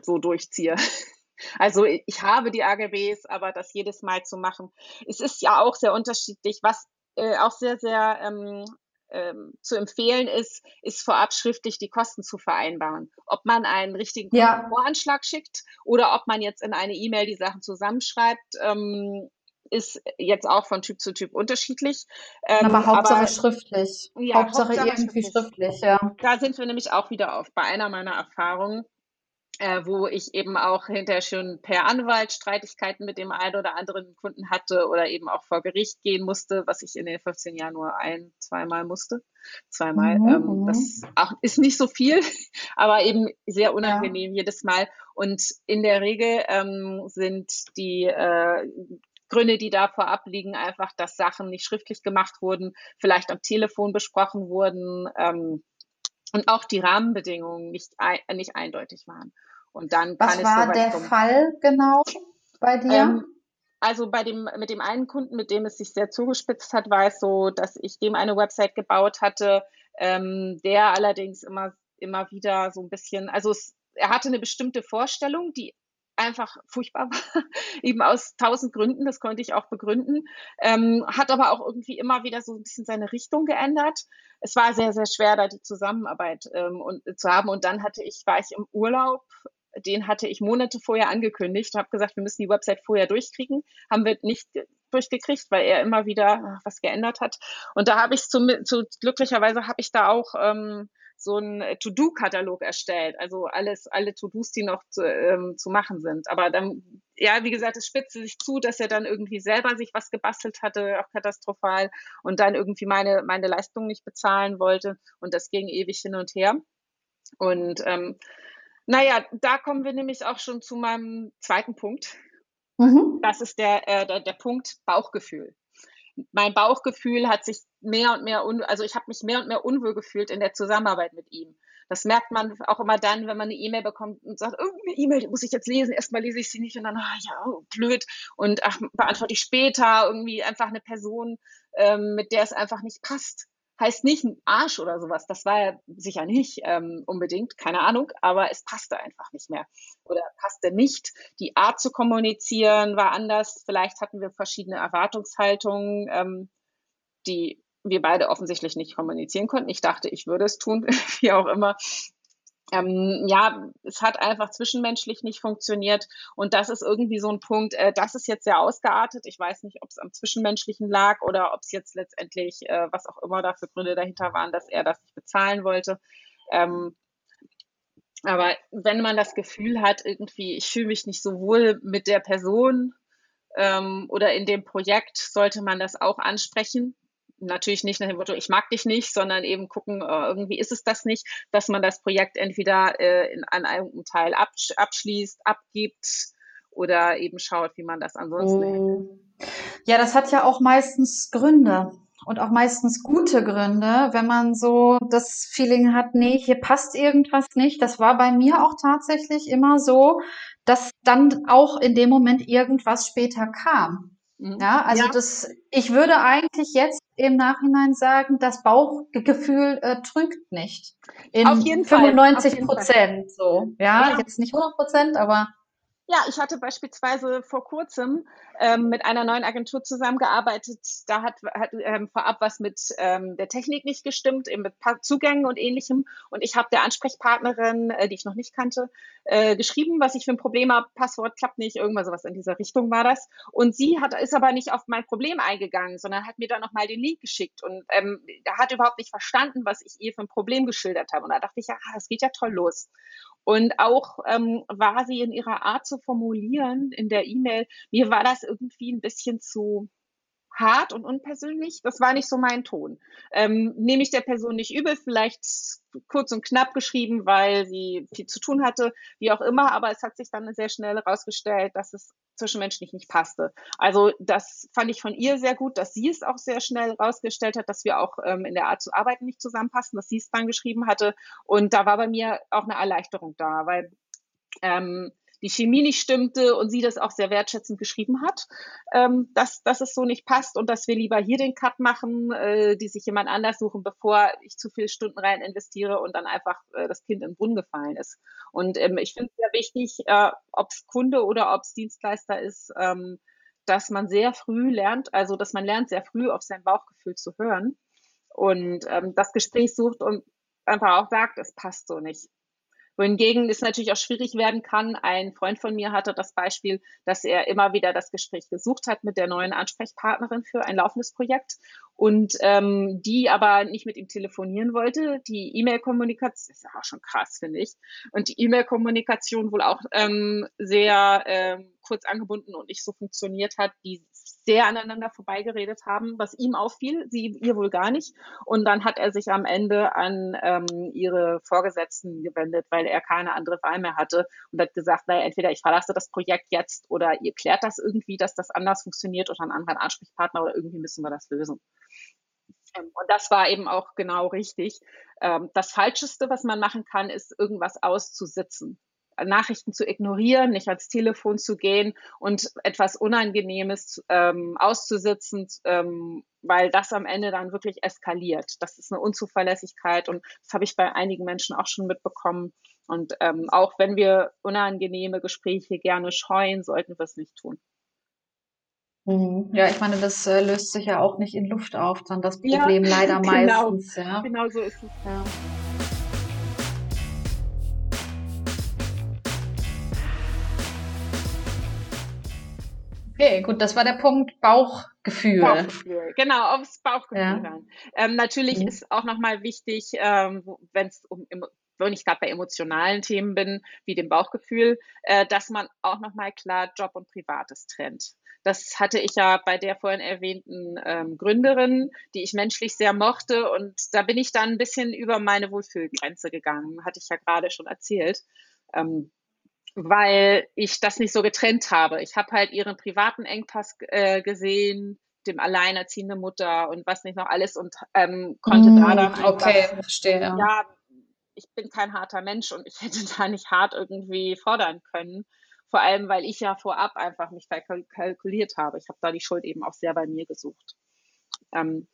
so durchziehe. Also ich habe die AGBs, aber das jedes Mal zu machen, es ist ja auch sehr unterschiedlich, was äh, auch sehr, sehr ähm, ähm, zu empfehlen ist, ist vorab schriftlich die Kosten zu vereinbaren. Ob man einen richtigen ja. Voranschlag schickt oder ob man jetzt in eine E-Mail die Sachen zusammenschreibt, ähm, ist jetzt auch von Typ zu Typ unterschiedlich. Ähm, aber Hauptsache aber, schriftlich. Ja, Hauptsache, Hauptsache irgendwie schriftlich. schriftlich, ja. Da sind wir nämlich auch wieder auf bei einer meiner Erfahrungen äh, wo ich eben auch hinterher schon per Anwalt Streitigkeiten mit dem einen oder anderen Kunden hatte oder eben auch vor Gericht gehen musste, was ich in den 15 Jahren nur ein, zweimal musste. Zweimal. Mhm. Ähm, das auch, ist nicht so viel, aber eben sehr unangenehm ja. jedes Mal. Und in der Regel ähm, sind die äh, Gründe, die da vorab liegen, einfach, dass Sachen nicht schriftlich gemacht wurden, vielleicht am Telefon besprochen wurden ähm, und auch die Rahmenbedingungen nicht, nicht eindeutig waren. Und dann Was kann war der kommen. Fall genau bei dir? Ähm, also bei dem, mit dem einen Kunden, mit dem es sich sehr zugespitzt hat, war es so, dass ich dem eine Website gebaut hatte, ähm, der allerdings immer, immer wieder so ein bisschen, also es, er hatte eine bestimmte Vorstellung, die einfach furchtbar war, eben aus tausend Gründen, das konnte ich auch begründen, ähm, hat aber auch irgendwie immer wieder so ein bisschen seine Richtung geändert. Es war sehr, sehr schwer, da die Zusammenarbeit ähm, und, zu haben. Und dann hatte ich, war ich im Urlaub, den hatte ich Monate vorher angekündigt, habe gesagt, wir müssen die Website vorher durchkriegen, haben wir nicht durchgekriegt, weil er immer wieder was geändert hat. Und da habe ich zu, zu glücklicherweise habe ich da auch ähm, so einen äh, To-Do-Katalog erstellt. Also alles, alle To-Dos, die noch zu, ähm, zu machen sind. Aber dann, ja, wie gesagt, es spitzte sich zu, dass er dann irgendwie selber sich was gebastelt hatte, auch katastrophal, und dann irgendwie meine, meine Leistung nicht bezahlen wollte. Und das ging ewig hin und her. Und ähm, naja, da kommen wir nämlich auch schon zu meinem zweiten Punkt. Mhm. Das ist der, äh, der, der Punkt Bauchgefühl mein Bauchgefühl hat sich mehr und mehr, un also ich habe mich mehr und mehr unwohl gefühlt in der Zusammenarbeit mit ihm. Das merkt man auch immer dann, wenn man eine E-Mail bekommt und sagt, irgendeine E-Mail muss ich jetzt lesen. Erstmal lese ich sie nicht und dann, ah ja, oh, blöd. Und ach, beantworte ich später irgendwie einfach eine Person, ähm, mit der es einfach nicht passt heißt nicht ein Arsch oder sowas. Das war er sicher nicht ähm, unbedingt, keine Ahnung, aber es passte einfach nicht mehr oder passte nicht. Die Art zu kommunizieren war anders. Vielleicht hatten wir verschiedene Erwartungshaltungen, ähm, die wir beide offensichtlich nicht kommunizieren konnten. Ich dachte, ich würde es tun, wie auch immer ähm, ja, es hat einfach zwischenmenschlich nicht funktioniert. Und das ist irgendwie so ein Punkt, äh, das ist jetzt sehr ausgeartet. Ich weiß nicht, ob es am Zwischenmenschlichen lag oder ob es jetzt letztendlich, äh, was auch immer da für Gründe dahinter waren, dass er das nicht bezahlen wollte. Ähm, aber wenn man das Gefühl hat, irgendwie, ich fühle mich nicht so wohl mit der Person ähm, oder in dem Projekt, sollte man das auch ansprechen natürlich nicht nach dem Motto, ich mag dich nicht, sondern eben gucken, äh, irgendwie ist es das nicht, dass man das Projekt entweder äh, in, an einem Teil absch abschließt, abgibt oder eben schaut, wie man das ansonsten oh. Ja, das hat ja auch meistens Gründe und auch meistens gute Gründe, wenn man so das Feeling hat, nee, hier passt irgendwas nicht. Das war bei mir auch tatsächlich immer so, dass dann auch in dem Moment irgendwas später kam. Mhm. Ja, also ja. das, ich würde eigentlich jetzt im Nachhinein sagen, das Bauchgefühl äh, trügt nicht. In Auf jeden 95 Fall. Prozent so. Ja, ja, jetzt nicht 100 Prozent, aber ja, ich hatte beispielsweise vor kurzem ähm, mit einer neuen Agentur zusammengearbeitet. Da hat, hat ähm, vorab was mit ähm, der Technik nicht gestimmt, eben mit Zugängen und ähnlichem. Und ich habe der Ansprechpartnerin, äh, die ich noch nicht kannte, äh, geschrieben, was ich für ein Problem habe. Passwort klappt nicht, irgendwas sowas in dieser Richtung war das. Und sie hat, ist aber nicht auf mein Problem eingegangen, sondern hat mir dann nochmal den Link geschickt und ähm, hat überhaupt nicht verstanden, was ich ihr für ein Problem geschildert habe. Und da dachte ich, ja, das geht ja toll los. Und auch ähm, war sie in ihrer Art zu formulieren in der E-Mail, mir war das irgendwie ein bisschen zu hart und unpersönlich. Das war nicht so mein Ton. Ähm, nehme ich der Person nicht übel, vielleicht kurz und knapp geschrieben, weil sie viel zu tun hatte, wie auch immer, aber es hat sich dann sehr schnell herausgestellt, dass es zwischenmenschlich nicht passte. Also das fand ich von ihr sehr gut, dass sie es auch sehr schnell herausgestellt hat, dass wir auch ähm, in der Art zu arbeiten nicht zusammenpassen, dass sie es dann geschrieben hatte. Und da war bei mir auch eine Erleichterung da, weil ähm, die Chemie nicht stimmte und sie das auch sehr wertschätzend geschrieben hat, ähm, dass, dass es so nicht passt und dass wir lieber hier den Cut machen, äh, die sich jemand anders suchen, bevor ich zu viele Stunden rein investiere und dann einfach äh, das Kind in den Brunnen gefallen ist. Und ähm, ich finde es sehr wichtig, äh, ob es Kunde oder ob es Dienstleister ist, ähm, dass man sehr früh lernt, also dass man lernt, sehr früh auf sein Bauchgefühl zu hören und ähm, das Gespräch sucht und einfach auch sagt, es passt so nicht wohingegen es natürlich auch schwierig werden kann. Ein Freund von mir hatte das Beispiel, dass er immer wieder das Gespräch gesucht hat mit der neuen Ansprechpartnerin für ein laufendes Projekt und ähm, die aber nicht mit ihm telefonieren wollte. Die E-Mail-Kommunikation ist auch schon krass, finde ich. Und die E-Mail-Kommunikation wohl auch ähm, sehr ähm, kurz angebunden und nicht so funktioniert hat, wie sehr aneinander vorbeigeredet haben, was ihm auffiel, sie ihr wohl gar nicht. Und dann hat er sich am Ende an ähm, ihre Vorgesetzten gewendet, weil er keine andere Wahl mehr hatte und hat gesagt, naja, entweder ich verlasse das Projekt jetzt oder ihr klärt das irgendwie, dass das anders funktioniert oder einen anderen Ansprechpartner oder irgendwie müssen wir das lösen. Ähm, und das war eben auch genau richtig. Ähm, das Falscheste, was man machen kann, ist irgendwas auszusitzen. Nachrichten zu ignorieren, nicht ans Telefon zu gehen und etwas Unangenehmes ähm, auszusitzen, ähm, weil das am Ende dann wirklich eskaliert. Das ist eine Unzuverlässigkeit und das habe ich bei einigen Menschen auch schon mitbekommen. Und ähm, auch wenn wir unangenehme Gespräche gerne scheuen, sollten wir es nicht tun. Mhm. Ja, ich meine, das äh, löst sich ja auch nicht in Luft auf, dann das Problem ja, leider genau, meistens. Ja. Genau so ist es. Ja. Okay, gut, das war der Punkt Bauchgefühl. Bauchgefühl, genau, aufs Bauchgefühl ja. Ähm, natürlich mhm. ist auch nochmal wichtig, ähm, wenn es um wenn ich gerade bei emotionalen Themen bin, wie dem Bauchgefühl, äh, dass man auch nochmal klar Job und Privates trennt. Das hatte ich ja bei der vorhin erwähnten ähm, Gründerin, die ich menschlich sehr mochte. Und da bin ich dann ein bisschen über meine Wohlfühlgrenze gegangen, hatte ich ja gerade schon erzählt. Ähm, weil ich das nicht so getrennt habe. Ich habe halt ihren privaten Engpass äh, gesehen, dem alleinerziehende Mutter und was nicht noch alles und ähm, konnte mm, da dann einfach, okay, verstehe. Ja, ich bin kein harter Mensch und ich hätte da nicht hart irgendwie fordern können. Vor allem, weil ich ja vorab einfach mich verkalkuliert habe. Ich habe da die Schuld eben auch sehr bei mir gesucht. Ähm,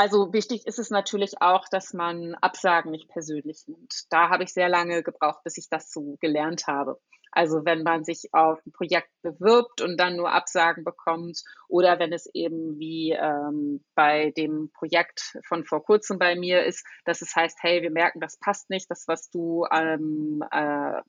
also wichtig ist es natürlich auch, dass man Absagen nicht persönlich nimmt. Da habe ich sehr lange gebraucht, bis ich das so gelernt habe. Also wenn man sich auf ein Projekt bewirbt und dann nur Absagen bekommt oder wenn es eben wie ähm, bei dem Projekt von vor kurzem bei mir ist, dass es heißt, hey, wir merken, das passt nicht, das, was du ähm, äh,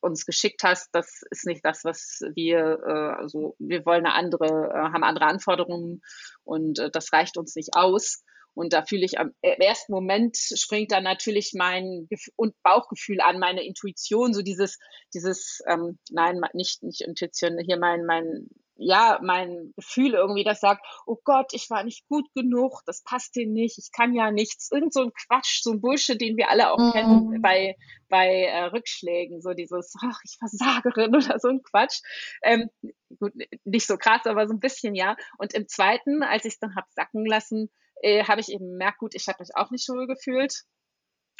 uns geschickt hast, das ist nicht das, was wir, äh, also wir wollen eine andere, äh, haben andere Anforderungen und äh, das reicht uns nicht aus. Und da fühle ich am ersten Moment springt dann natürlich mein Gef und Bauchgefühl an, meine Intuition, so dieses, dieses, ähm, nein, nicht, nicht Intuition, hier mein, mein ja, mein Gefühl irgendwie, das sagt, oh Gott, ich war nicht gut genug, das passt dir nicht, ich kann ja nichts. Irgend so ein Quatsch, so ein Bullshit, den wir alle auch mhm. kennen bei, bei äh, Rückschlägen, so dieses, ach, ich Versagerin oder so ein Quatsch. Ähm, gut, nicht so krass, aber so ein bisschen, ja. Und im zweiten, als ich es dann hab sacken lassen, äh, habe ich eben gemerkt, gut, ich habe mich auch nicht so gefühlt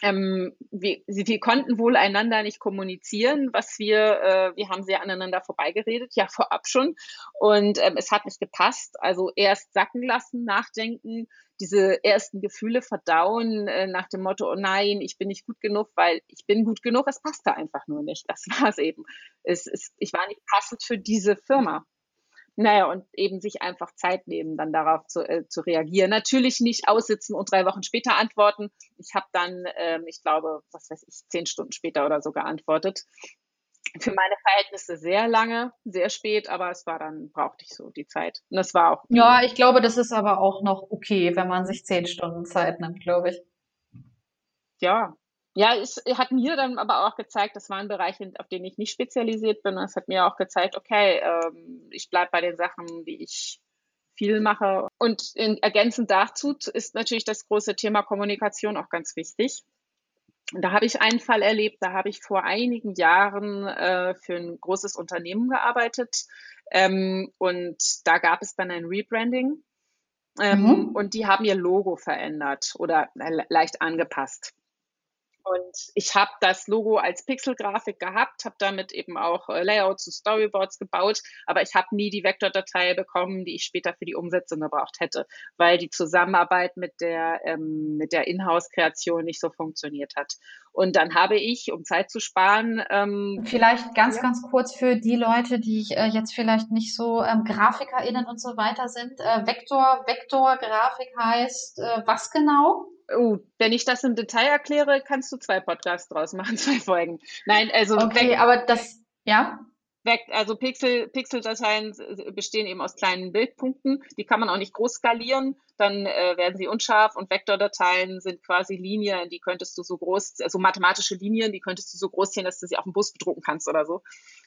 ähm, wir, wir konnten wohl einander nicht kommunizieren, was wir, äh, wir haben sehr aneinander vorbeigeredet, ja vorab schon. Und ähm, es hat nicht gepasst. Also erst sacken lassen, nachdenken, diese ersten Gefühle verdauen äh, nach dem Motto, oh nein, ich bin nicht gut genug, weil ich bin gut genug, es passte einfach nur nicht. Das war es eben. Ich war nicht passend für diese Firma. Naja, und eben sich einfach Zeit nehmen, dann darauf zu, äh, zu reagieren. Natürlich nicht aussitzen und drei Wochen später antworten. Ich habe dann, ähm, ich glaube, was weiß ich, zehn Stunden später oder so geantwortet. Für meine Verhältnisse sehr lange, sehr spät, aber es war dann, brauchte ich so die Zeit. Und das war auch. Ja, ich glaube, das ist aber auch noch okay, wenn man sich zehn Stunden Zeit nimmt, glaube ich. Ja, ja, es hat mir dann aber auch gezeigt, das waren Bereiche, auf denen ich nicht spezialisiert bin. Und es hat mir auch gezeigt, okay, ähm, ich bleibe bei den Sachen, die ich viel mache. Und in, ergänzend dazu ist natürlich das große Thema Kommunikation auch ganz wichtig. Und da habe ich einen Fall erlebt, da habe ich vor einigen Jahren äh, für ein großes Unternehmen gearbeitet. Ähm, und da gab es dann ein Rebranding. Ähm, mhm. Und die haben ihr Logo verändert oder leicht angepasst. Und ich habe das Logo als Pixelgrafik gehabt, habe damit eben auch äh, Layouts und Storyboards gebaut, aber ich habe nie die Vektordatei bekommen, die ich später für die Umsetzung gebraucht hätte, weil die Zusammenarbeit mit der, ähm, mit der Inhouse-Kreation nicht so funktioniert hat. Und dann habe ich, um Zeit zu sparen, ähm, vielleicht ganz, ja. ganz kurz für die Leute, die äh, jetzt vielleicht nicht so ähm, GrafikerInnen und so weiter sind. Äh, Vektor, Vektorgrafik heißt äh, was genau? Oh, wenn ich das im Detail erkläre, kannst du zwei Podcasts draus machen, zwei Folgen. Nein, also. Okay, aber das, ja? also Pixel, Pixeldateien bestehen eben aus kleinen Bildpunkten. Die kann man auch nicht groß skalieren, dann äh, werden sie unscharf und Vektordateien sind quasi Linien, die könntest du so groß, also mathematische Linien, die könntest du so groß ziehen, dass du sie auf dem Bus bedrucken kannst oder so.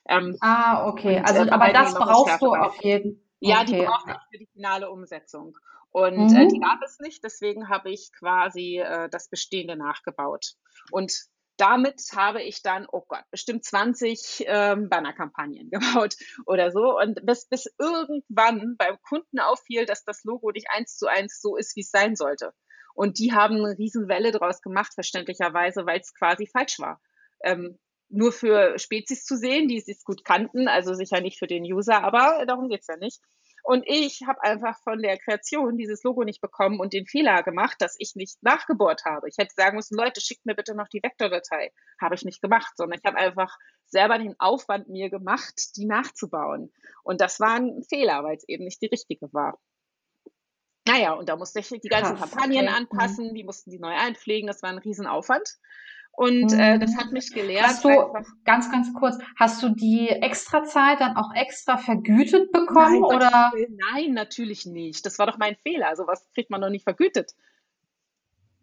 Ähm, ah, okay. Also, äh, aber das brauchst du auf jeden Fall. Ja, die braucht ich für die finale Umsetzung. Und mhm. äh, die gab es nicht, deswegen habe ich quasi äh, das Bestehende nachgebaut. Und damit habe ich dann, oh Gott, bestimmt 20 ähm, Bannerkampagnen gebaut oder so. Und bis, bis irgendwann beim Kunden auffiel, dass das Logo nicht eins zu eins so ist, wie es sein sollte. Und die haben eine Riesenwelle draus gemacht, verständlicherweise, weil es quasi falsch war. Ähm, nur für Spezies zu sehen, die es gut kannten, also sicher nicht für den User, aber darum geht's ja nicht. Und ich habe einfach von der Kreation dieses Logo nicht bekommen und den Fehler gemacht, dass ich nicht nachgebohrt habe. Ich hätte sagen müssen, Leute, schickt mir bitte noch die Vektordatei. Habe ich nicht gemacht, sondern ich habe einfach selber den Aufwand mir gemacht, die nachzubauen. Und das war ein Fehler, weil es eben nicht die richtige war. Naja, und da musste ich die ganzen Krass, Kampagnen okay. Mhm. anpassen, die mussten die neu einpflegen, das war ein Riesenaufwand. Und äh, das hat mich gelehrt. Hast du, ganz, ganz kurz, hast du die Extrazeit dann auch extra vergütet bekommen? Nein, oder? Nein, natürlich nicht. Das war doch mein Fehler. Sowas kriegt man doch nicht vergütet.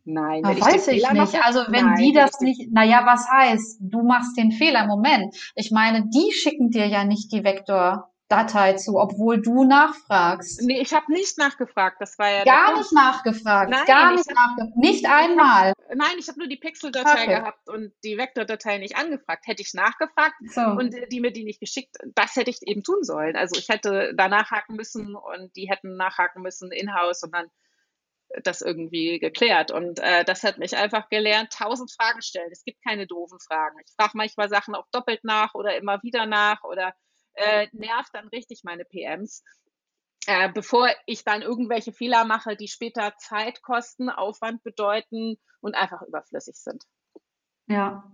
Nein, wenn weiß ich, ich nicht. Mache, also wenn nein, die das nicht, naja, was heißt, du machst den Fehler. Moment. Ich meine, die schicken dir ja nicht die Vektor. Datei zu, obwohl du nachfragst. Nee, ich habe nicht nachgefragt. Das war ja gar nicht nachgefragt. Nein, gar nicht nachgefragt. Nicht einmal. Nein, ich habe nur die Pixel-Datei okay. gehabt und die Vektor-Datei nicht angefragt. Hätte ich nachgefragt so. und die mir die nicht geschickt, das hätte ich eben tun sollen. Also ich hätte da nachhaken müssen und die hätten nachhaken müssen in-house und dann das irgendwie geklärt. Und äh, das hat mich einfach gelernt, tausend Fragen stellen. Es gibt keine doofen Fragen. Ich frage manchmal Sachen auch doppelt nach oder immer wieder nach oder äh, nervt dann richtig meine PMs. Äh, bevor ich dann irgendwelche Fehler mache, die später Zeit kosten, Aufwand bedeuten und einfach überflüssig sind. Ja.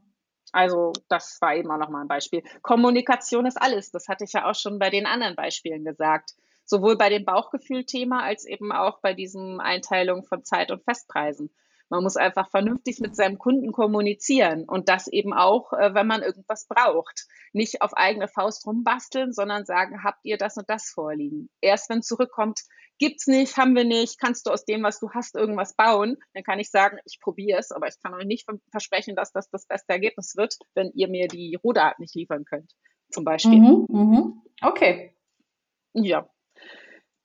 Also das war eben auch nochmal ein Beispiel. Kommunikation ist alles. Das hatte ich ja auch schon bei den anderen Beispielen gesagt. Sowohl bei dem Bauchgefühl-Thema als eben auch bei diesem Einteilung von Zeit- und Festpreisen. Man muss einfach vernünftig mit seinem Kunden kommunizieren und das eben auch, äh, wenn man irgendwas braucht. Nicht auf eigene Faust rumbasteln, sondern sagen, habt ihr das und das vorliegen? Erst wenn zurückkommt, gibt's nicht, haben wir nicht, kannst du aus dem, was du hast, irgendwas bauen, dann kann ich sagen, ich probiere es, aber ich kann euch nicht versprechen, dass das das beste Ergebnis wird, wenn ihr mir die Rohdaten nicht liefern könnt, zum Beispiel. Mhm, mhm. Okay. Ja,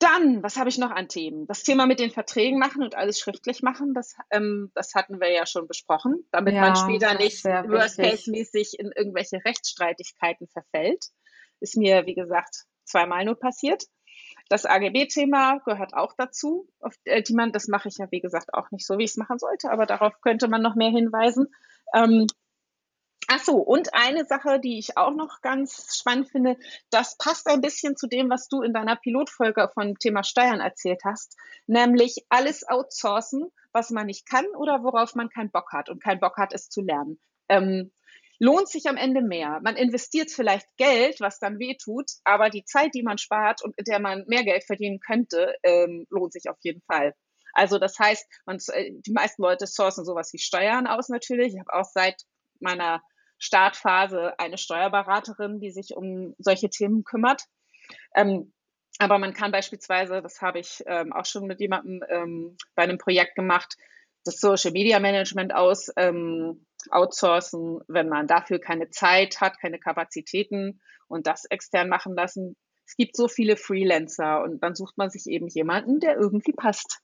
dann, was habe ich noch an Themen? Das Thema mit den Verträgen machen und alles schriftlich machen, das, ähm, das hatten wir ja schon besprochen, damit ja, man später nicht worst-case-mäßig in irgendwelche Rechtsstreitigkeiten verfällt. Ist mir, wie gesagt, zweimal nur passiert. Das AGB-Thema gehört auch dazu. Auf äh, die man, das mache ich ja, wie gesagt, auch nicht so, wie ich es machen sollte, aber darauf könnte man noch mehr hinweisen. Ähm, Ach so, und eine Sache, die ich auch noch ganz spannend finde, das passt ein bisschen zu dem, was du in deiner Pilotfolge von Thema Steuern erzählt hast, nämlich alles outsourcen, was man nicht kann oder worauf man keinen Bock hat und keinen Bock hat, es zu lernen. Ähm, lohnt sich am Ende mehr. Man investiert vielleicht Geld, was dann weh tut, aber die Zeit, die man spart und in der man mehr Geld verdienen könnte, ähm, lohnt sich auf jeden Fall. Also das heißt, man, äh, die meisten Leute sourcen sowas wie Steuern aus natürlich. Ich habe auch seit meiner Startphase eine Steuerberaterin, die sich um solche Themen kümmert. Ähm, aber man kann beispielsweise, das habe ich ähm, auch schon mit jemandem ähm, bei einem Projekt gemacht, das Social Media Management aus, ähm, outsourcen, wenn man dafür keine Zeit hat, keine Kapazitäten und das extern machen lassen. Es gibt so viele Freelancer und dann sucht man sich eben jemanden, der irgendwie passt.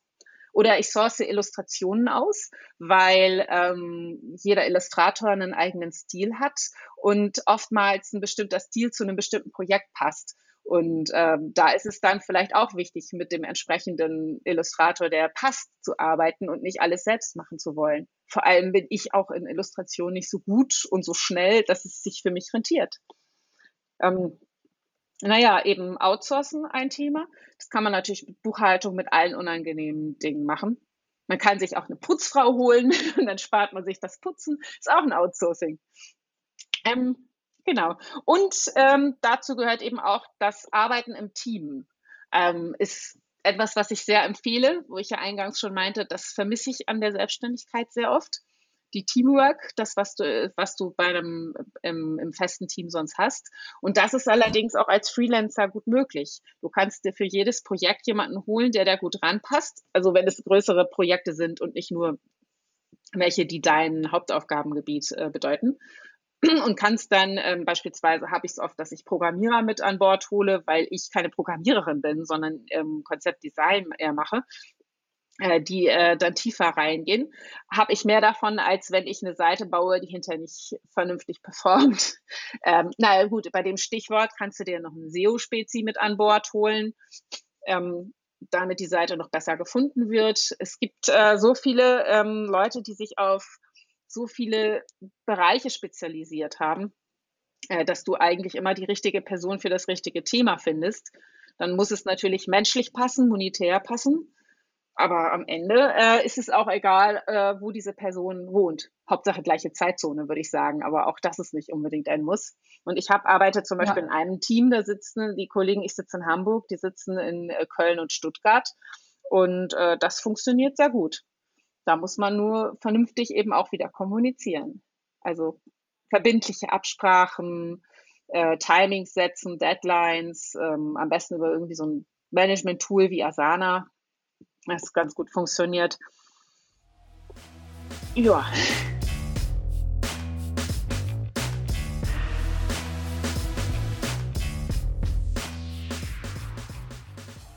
Oder ich source Illustrationen aus, weil ähm, jeder Illustrator einen eigenen Stil hat und oftmals ein bestimmter Stil zu einem bestimmten Projekt passt. Und ähm, da ist es dann vielleicht auch wichtig, mit dem entsprechenden Illustrator, der passt, zu arbeiten und nicht alles selbst machen zu wollen. Vor allem bin ich auch in Illustration nicht so gut und so schnell, dass es sich für mich rentiert. Ähm, naja, eben outsourcen ein Thema. Das kann man natürlich mit Buchhaltung, mit allen unangenehmen Dingen machen. Man kann sich auch eine Putzfrau holen und dann spart man sich das Putzen. Ist auch ein Outsourcing. Ähm, genau. Und ähm, dazu gehört eben auch das Arbeiten im Team. Ähm, ist etwas, was ich sehr empfehle, wo ich ja eingangs schon meinte, das vermisse ich an der Selbstständigkeit sehr oft. Die Teamwork, das, was du, was du bei einem im, im festen Team sonst hast. Und das ist allerdings auch als Freelancer gut möglich. Du kannst dir für jedes Projekt jemanden holen, der da gut ranpasst. Also wenn es größere Projekte sind und nicht nur welche, die dein Hauptaufgabengebiet äh, bedeuten. Und kannst dann ähm, beispielsweise habe ich es oft, dass ich Programmierer mit an Bord hole, weil ich keine Programmiererin bin, sondern ähm, Konzeptdesign eher mache äh, die äh, dann tiefer reingehen, habe ich mehr davon, als wenn ich eine Seite baue, die hinterher nicht vernünftig performt. Ähm, naja, gut, bei dem Stichwort kannst du dir noch einen SEO-Spezi mit an Bord holen, ähm, damit die Seite noch besser gefunden wird. Es gibt äh, so viele ähm, Leute, die sich auf so viele Bereiche spezialisiert haben, äh, dass du eigentlich immer die richtige Person für das richtige Thema findest. Dann muss es natürlich menschlich passen, monetär passen. Aber am Ende äh, ist es auch egal, äh, wo diese Person wohnt. Hauptsache gleiche Zeitzone, würde ich sagen. Aber auch das ist nicht unbedingt ein Muss. Und ich habe arbeite zum Beispiel ja. in einem Team, da sitzen die Kollegen, ich sitze in Hamburg, die sitzen in äh, Köln und Stuttgart. Und äh, das funktioniert sehr gut. Da muss man nur vernünftig eben auch wieder kommunizieren. Also verbindliche Absprachen, äh, Timings setzen, Deadlines, ähm, am besten über irgendwie so ein Management-Tool wie Asana das ganz gut funktioniert. Ja.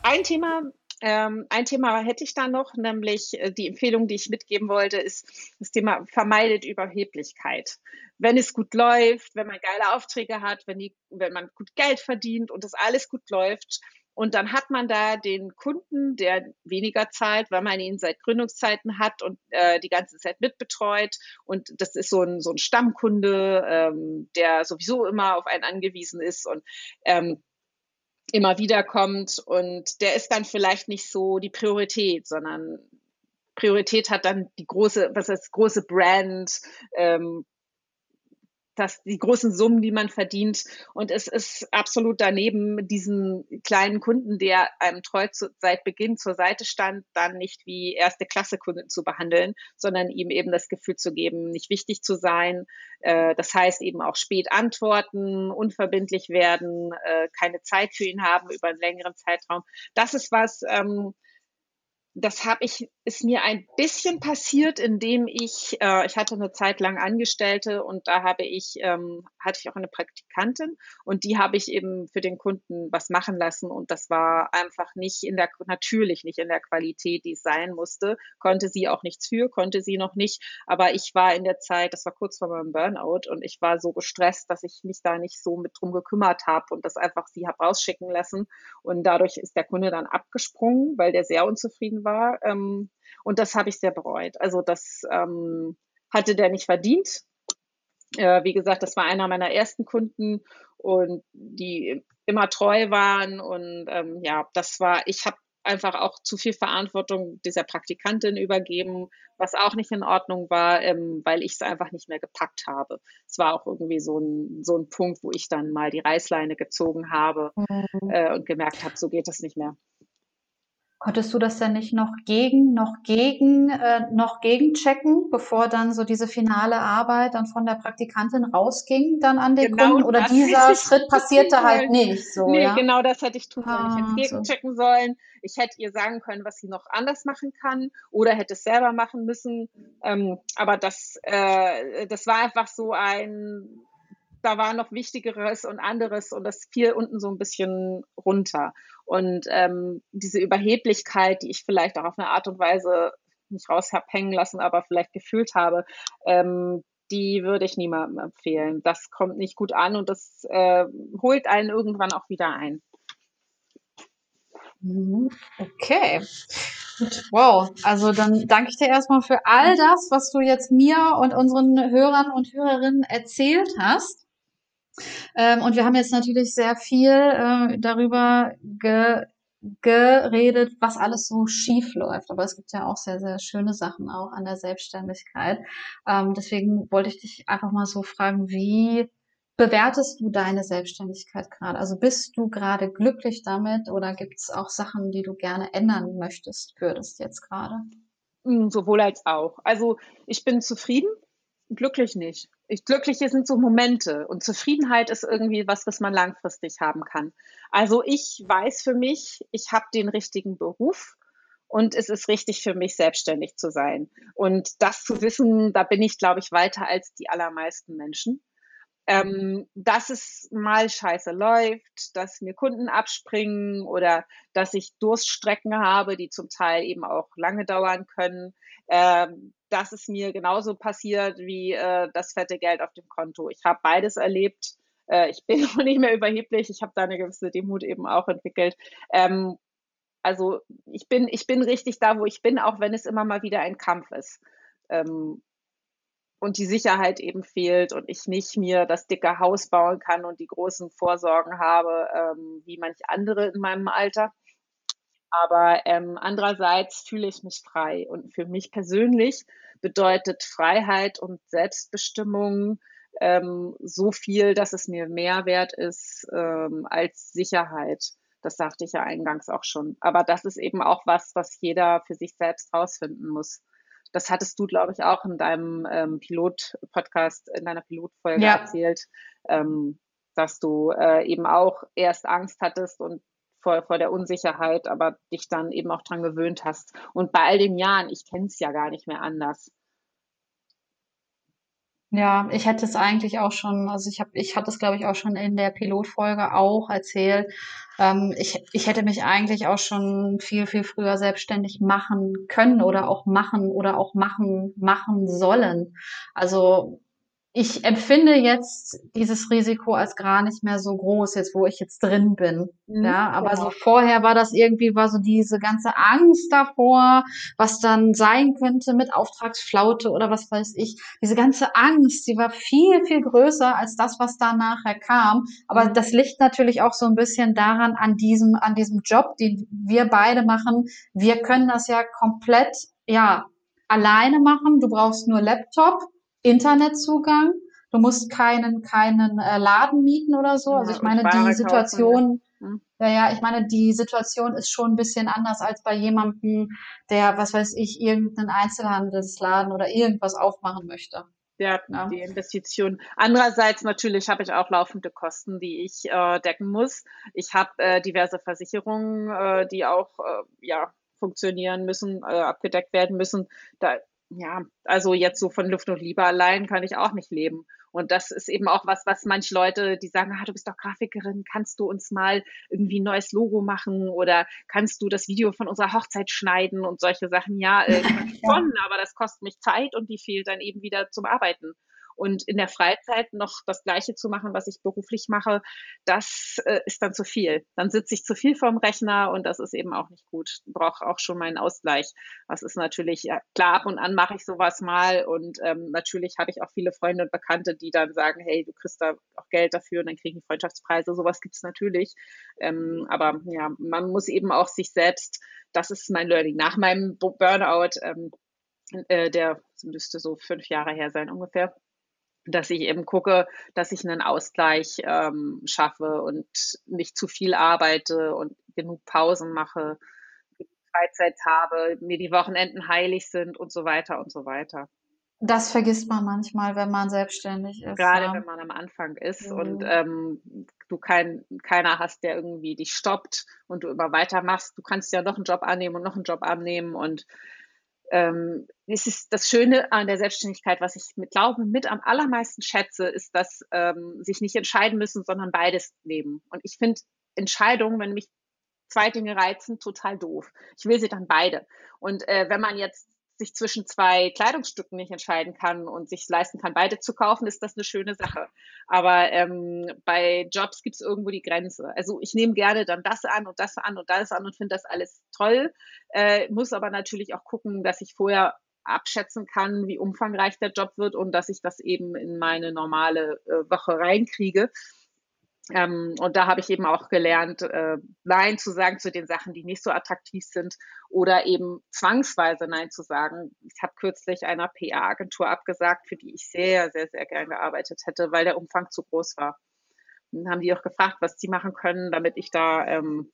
Ein Thema, ähm, ein Thema hätte ich da noch, nämlich äh, die Empfehlung, die ich mitgeben wollte, ist das Thema vermeidet Überheblichkeit. Wenn es gut läuft, wenn man geile Aufträge hat, wenn, die, wenn man gut Geld verdient und das alles gut läuft, und dann hat man da den Kunden, der weniger zahlt, weil man ihn seit Gründungszeiten hat und äh, die ganze Zeit mitbetreut. Und das ist so ein, so ein Stammkunde, ähm, der sowieso immer auf einen angewiesen ist und ähm, immer wieder kommt. Und der ist dann vielleicht nicht so die Priorität, sondern Priorität hat dann die große, was heißt große Brand, ähm, dass die großen Summen, die man verdient. Und es ist absolut daneben, diesen kleinen Kunden, der einem treu zu, seit Beginn zur Seite stand, dann nicht wie erste Klasse Kunden zu behandeln, sondern ihm eben das Gefühl zu geben, nicht wichtig zu sein. Äh, das heißt eben auch spät antworten, unverbindlich werden, äh, keine Zeit für ihn haben über einen längeren Zeitraum. Das ist was, ähm, das habe ich, ist mir ein bisschen passiert, indem ich, äh, ich hatte eine Zeit lang Angestellte und da habe ich, ähm, hatte ich auch eine Praktikantin und die habe ich eben für den Kunden was machen lassen und das war einfach nicht in der, natürlich nicht in der Qualität, die es sein musste, konnte sie auch nichts für, konnte sie noch nicht, aber ich war in der Zeit, das war kurz vor meinem Burnout und ich war so gestresst, dass ich mich da nicht so mit drum gekümmert habe und das einfach sie habe rausschicken lassen und dadurch ist der Kunde dann abgesprungen, weil der sehr unzufrieden war. Ähm, und das habe ich sehr bereut. Also das ähm, hatte der nicht verdient. Äh, wie gesagt, das war einer meiner ersten Kunden und die immer treu waren. Und ähm, ja, das war, ich habe einfach auch zu viel Verantwortung dieser Praktikantin übergeben, was auch nicht in Ordnung war, ähm, weil ich es einfach nicht mehr gepackt habe. Es war auch irgendwie so ein, so ein Punkt, wo ich dann mal die Reißleine gezogen habe mhm. äh, und gemerkt habe, so geht das nicht mehr. Konntest du das denn nicht noch gegen, noch gegen, äh, noch gegenchecken, bevor dann so diese finale Arbeit dann von der Praktikantin rausging dann an den genau Kunden? Oder dieser Schritt passierte halt nicht so? Nee, ja? genau das hätte ich tun sollen. Ah, ich hätte gegenchecken so. sollen. Ich hätte ihr sagen können, was sie noch anders machen kann oder hätte es selber machen müssen. Ähm, aber das, äh, das war einfach so ein, da war noch Wichtigeres und anderes und das fiel unten so ein bisschen runter. Und ähm, diese Überheblichkeit, die ich vielleicht auch auf eine Art und Weise nicht raus habe hängen lassen, aber vielleicht gefühlt habe, ähm, die würde ich niemandem empfehlen. Das kommt nicht gut an und das äh, holt einen irgendwann auch wieder ein. Mhm. Okay. Wow. Also dann danke ich dir erstmal für all das, was du jetzt mir und unseren Hörern und Hörerinnen erzählt hast. Ähm, und wir haben jetzt natürlich sehr viel äh, darüber ge geredet, was alles so schief läuft. Aber es gibt ja auch sehr, sehr schöne Sachen auch an der Selbstständigkeit. Ähm, deswegen wollte ich dich einfach mal so fragen, wie bewertest du deine Selbstständigkeit gerade? Also bist du gerade glücklich damit oder gibt es auch Sachen, die du gerne ändern möchtest, würdest jetzt gerade? Hm, sowohl als auch. Also ich bin zufrieden, glücklich nicht. Ich, glückliche sind so Momente und Zufriedenheit ist irgendwie was, was man langfristig haben kann. Also ich weiß für mich, ich habe den richtigen Beruf und es ist richtig für mich, selbstständig zu sein. Und das zu wissen, da bin ich, glaube ich, weiter als die allermeisten Menschen ähm, dass es mal scheiße läuft, dass mir Kunden abspringen oder dass ich Durststrecken habe, die zum Teil eben auch lange dauern können. Ähm, dass es mir genauso passiert wie äh, das fette Geld auf dem Konto. Ich habe beides erlebt. Äh, ich bin auch nicht mehr überheblich. Ich habe da eine gewisse Demut eben auch entwickelt. Ähm, also ich bin, ich bin richtig da, wo ich bin, auch wenn es immer mal wieder ein Kampf ist. Ähm, und die Sicherheit eben fehlt und ich nicht mir das dicke Haus bauen kann und die großen Vorsorgen habe, ähm, wie manche andere in meinem Alter. Aber ähm, andererseits fühle ich mich frei. Und für mich persönlich bedeutet Freiheit und Selbstbestimmung ähm, so viel, dass es mir mehr wert ist ähm, als Sicherheit. Das sagte ich ja eingangs auch schon. Aber das ist eben auch was, was jeder für sich selbst rausfinden muss. Das hattest du, glaube ich, auch in deinem ähm, Pilot-Podcast, in deiner Pilotfolge ja. erzählt, ähm, dass du äh, eben auch erst Angst hattest und vor, vor der Unsicherheit, aber dich dann eben auch dran gewöhnt hast. Und bei all den Jahren, ich kenne es ja gar nicht mehr anders. Ja, ich hätte es eigentlich auch schon, also ich habe, ich hatte es glaube ich auch schon in der Pilotfolge auch erzählt. Ähm, ich, ich hätte mich eigentlich auch schon viel, viel früher selbstständig machen können oder auch machen oder auch machen, machen sollen. Also ich empfinde jetzt dieses Risiko als gar nicht mehr so groß, jetzt wo ich jetzt drin bin. Mhm, ja, aber genau. so vorher war das irgendwie, war so diese ganze Angst davor, was dann sein könnte mit Auftragsflaute oder was weiß ich. Diese ganze Angst, die war viel, viel größer als das, was da nachher kam. Aber mhm. das liegt natürlich auch so ein bisschen daran, an diesem, an diesem Job, den wir beide machen. Wir können das ja komplett, ja, alleine machen. Du brauchst nur Laptop Internetzugang. Du musst keinen, keinen äh, Laden mieten oder so. Also ich meine, die Situation, hm. ja, ja, ich meine, die Situation ist schon ein bisschen anders als bei jemandem, der, was weiß ich, irgendeinen Einzelhandelsladen oder irgendwas aufmachen möchte. Ja, ja, die Investition. Andererseits natürlich habe ich auch laufende Kosten, die ich äh, decken muss. Ich habe äh, diverse Versicherungen, äh, die auch äh, ja funktionieren müssen, äh, abgedeckt werden müssen. Da ja, also jetzt so von Luft und Liebe allein kann ich auch nicht leben. Und das ist eben auch was, was manche Leute, die sagen, ah, du bist doch Grafikerin, kannst du uns mal irgendwie ein neues Logo machen oder kannst du das Video von unserer Hochzeit schneiden und solche Sachen. Ja, äh, schon, aber das kostet mich Zeit und die fehlt dann eben wieder zum Arbeiten. Und in der Freizeit noch das Gleiche zu machen, was ich beruflich mache, das äh, ist dann zu viel. Dann sitze ich zu viel vorm Rechner und das ist eben auch nicht gut. Brauche auch schon meinen Ausgleich. Das ist natürlich, ja, klar, ab und an mache ich sowas mal und ähm, natürlich habe ich auch viele Freunde und Bekannte, die dann sagen, hey, du kriegst da auch Geld dafür und dann kriegen die Freundschaftspreise. Sowas gibt es natürlich. Ähm, aber ja, man muss eben auch sich selbst, das ist mein Learning. Nach meinem Burnout, ähm, äh, der müsste so fünf Jahre her sein ungefähr, dass ich eben gucke, dass ich einen Ausgleich ähm, schaffe und nicht zu viel arbeite und genug Pausen mache, Freizeit habe, mir die Wochenenden heilig sind und so weiter und so weiter. Das vergisst man manchmal, wenn man selbstständig ist. Gerade ja. wenn man am Anfang ist mhm. und ähm, du kein, keiner hast, der irgendwie dich stoppt und du immer weitermachst. Du kannst ja noch einen Job annehmen und noch einen Job annehmen und ähm, es ist das Schöne an der Selbstständigkeit, was ich mit glaube, mit am allermeisten schätze, ist, dass ähm, sich nicht entscheiden müssen, sondern beides nehmen. Und ich finde Entscheidungen, wenn mich zwei Dinge reizen, total doof. Ich will sie dann beide. Und äh, wenn man jetzt sich zwischen zwei Kleidungsstücken nicht entscheiden kann und sich leisten kann, beide zu kaufen, ist das eine schöne Sache. Aber ähm, bei Jobs gibt es irgendwo die Grenze. Also ich nehme gerne dann das an und das an und das an und finde das alles toll, äh, muss aber natürlich auch gucken, dass ich vorher abschätzen kann, wie umfangreich der Job wird und dass ich das eben in meine normale äh, Woche reinkriege. Ähm, und da habe ich eben auch gelernt, äh, Nein zu sagen zu den Sachen, die nicht so attraktiv sind oder eben zwangsweise Nein zu sagen. Ich habe kürzlich einer PR-Agentur abgesagt, für die ich sehr, sehr, sehr gern gearbeitet hätte, weil der Umfang zu groß war. Dann haben die auch gefragt, was sie machen können, damit ich da ähm,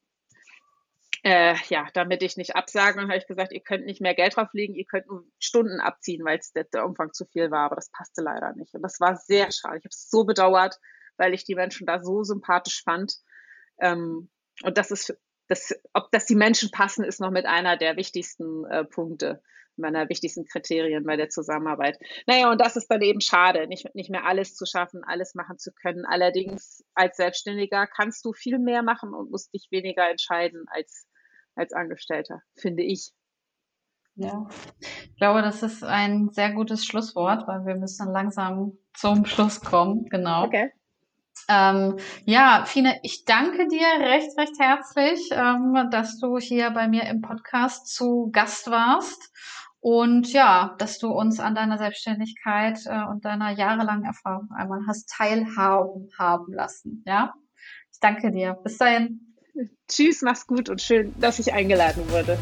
äh, ja, damit ich nicht absage, habe ich gesagt, ihr könnt nicht mehr Geld drauflegen, ihr könnt nur Stunden abziehen, weil der Umfang zu viel war, aber das passte leider nicht. Und das war sehr schade. Ich habe es so bedauert, weil ich die Menschen da so sympathisch fand. Ähm, und das ist, das, ob das die Menschen passen, ist noch mit einer der wichtigsten äh, Punkte meiner wichtigsten Kriterien bei der Zusammenarbeit. Naja, und das ist dann eben schade, nicht, nicht mehr alles zu schaffen, alles machen zu können. Allerdings als Selbstständiger kannst du viel mehr machen und musst dich weniger entscheiden als, als Angestellter, finde ich. Ja, ich glaube, das ist ein sehr gutes Schlusswort, weil wir müssen langsam zum Schluss kommen. Genau. Okay. Ähm, ja, Fine, ich danke dir recht, recht herzlich, ähm, dass du hier bei mir im Podcast zu Gast warst. Und ja, dass du uns an deiner Selbstständigkeit äh, und deiner jahrelangen Erfahrung einmal hast teilhaben haben lassen. Ja, ich danke dir. Bis dahin. Tschüss, mach's gut und schön, dass ich eingeladen wurde.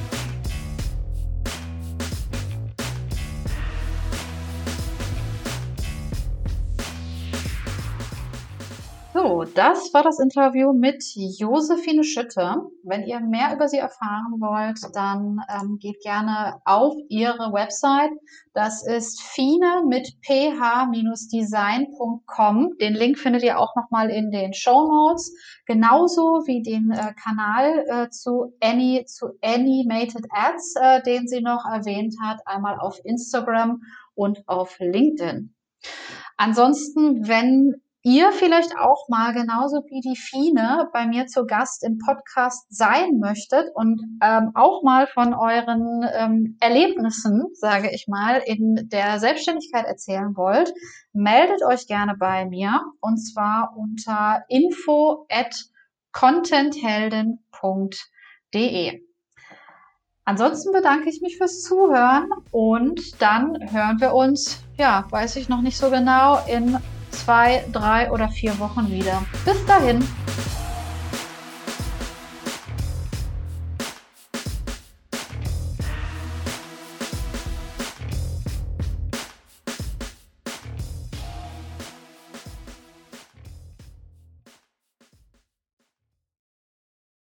So, das war das Interview mit Josephine Schütte. Wenn ihr mehr über sie erfahren wollt, dann ähm, geht gerne auf ihre Website. Das ist fine mit ph-design.com. Den Link findet ihr auch nochmal in den Show Notes. Genauso wie den äh, Kanal äh, zu, Any, zu Animated Ads, äh, den sie noch erwähnt hat, einmal auf Instagram und auf LinkedIn. Ansonsten, wenn ihr vielleicht auch mal genauso wie die Fine bei mir zu Gast im Podcast sein möchtet und ähm, auch mal von euren ähm, Erlebnissen, sage ich mal, in der Selbstständigkeit erzählen wollt, meldet euch gerne bei mir und zwar unter info at contenthelden.de. Ansonsten bedanke ich mich fürs Zuhören und dann hören wir uns, ja, weiß ich noch nicht so genau, in zwei, drei oder vier Wochen wieder. Bis dahin.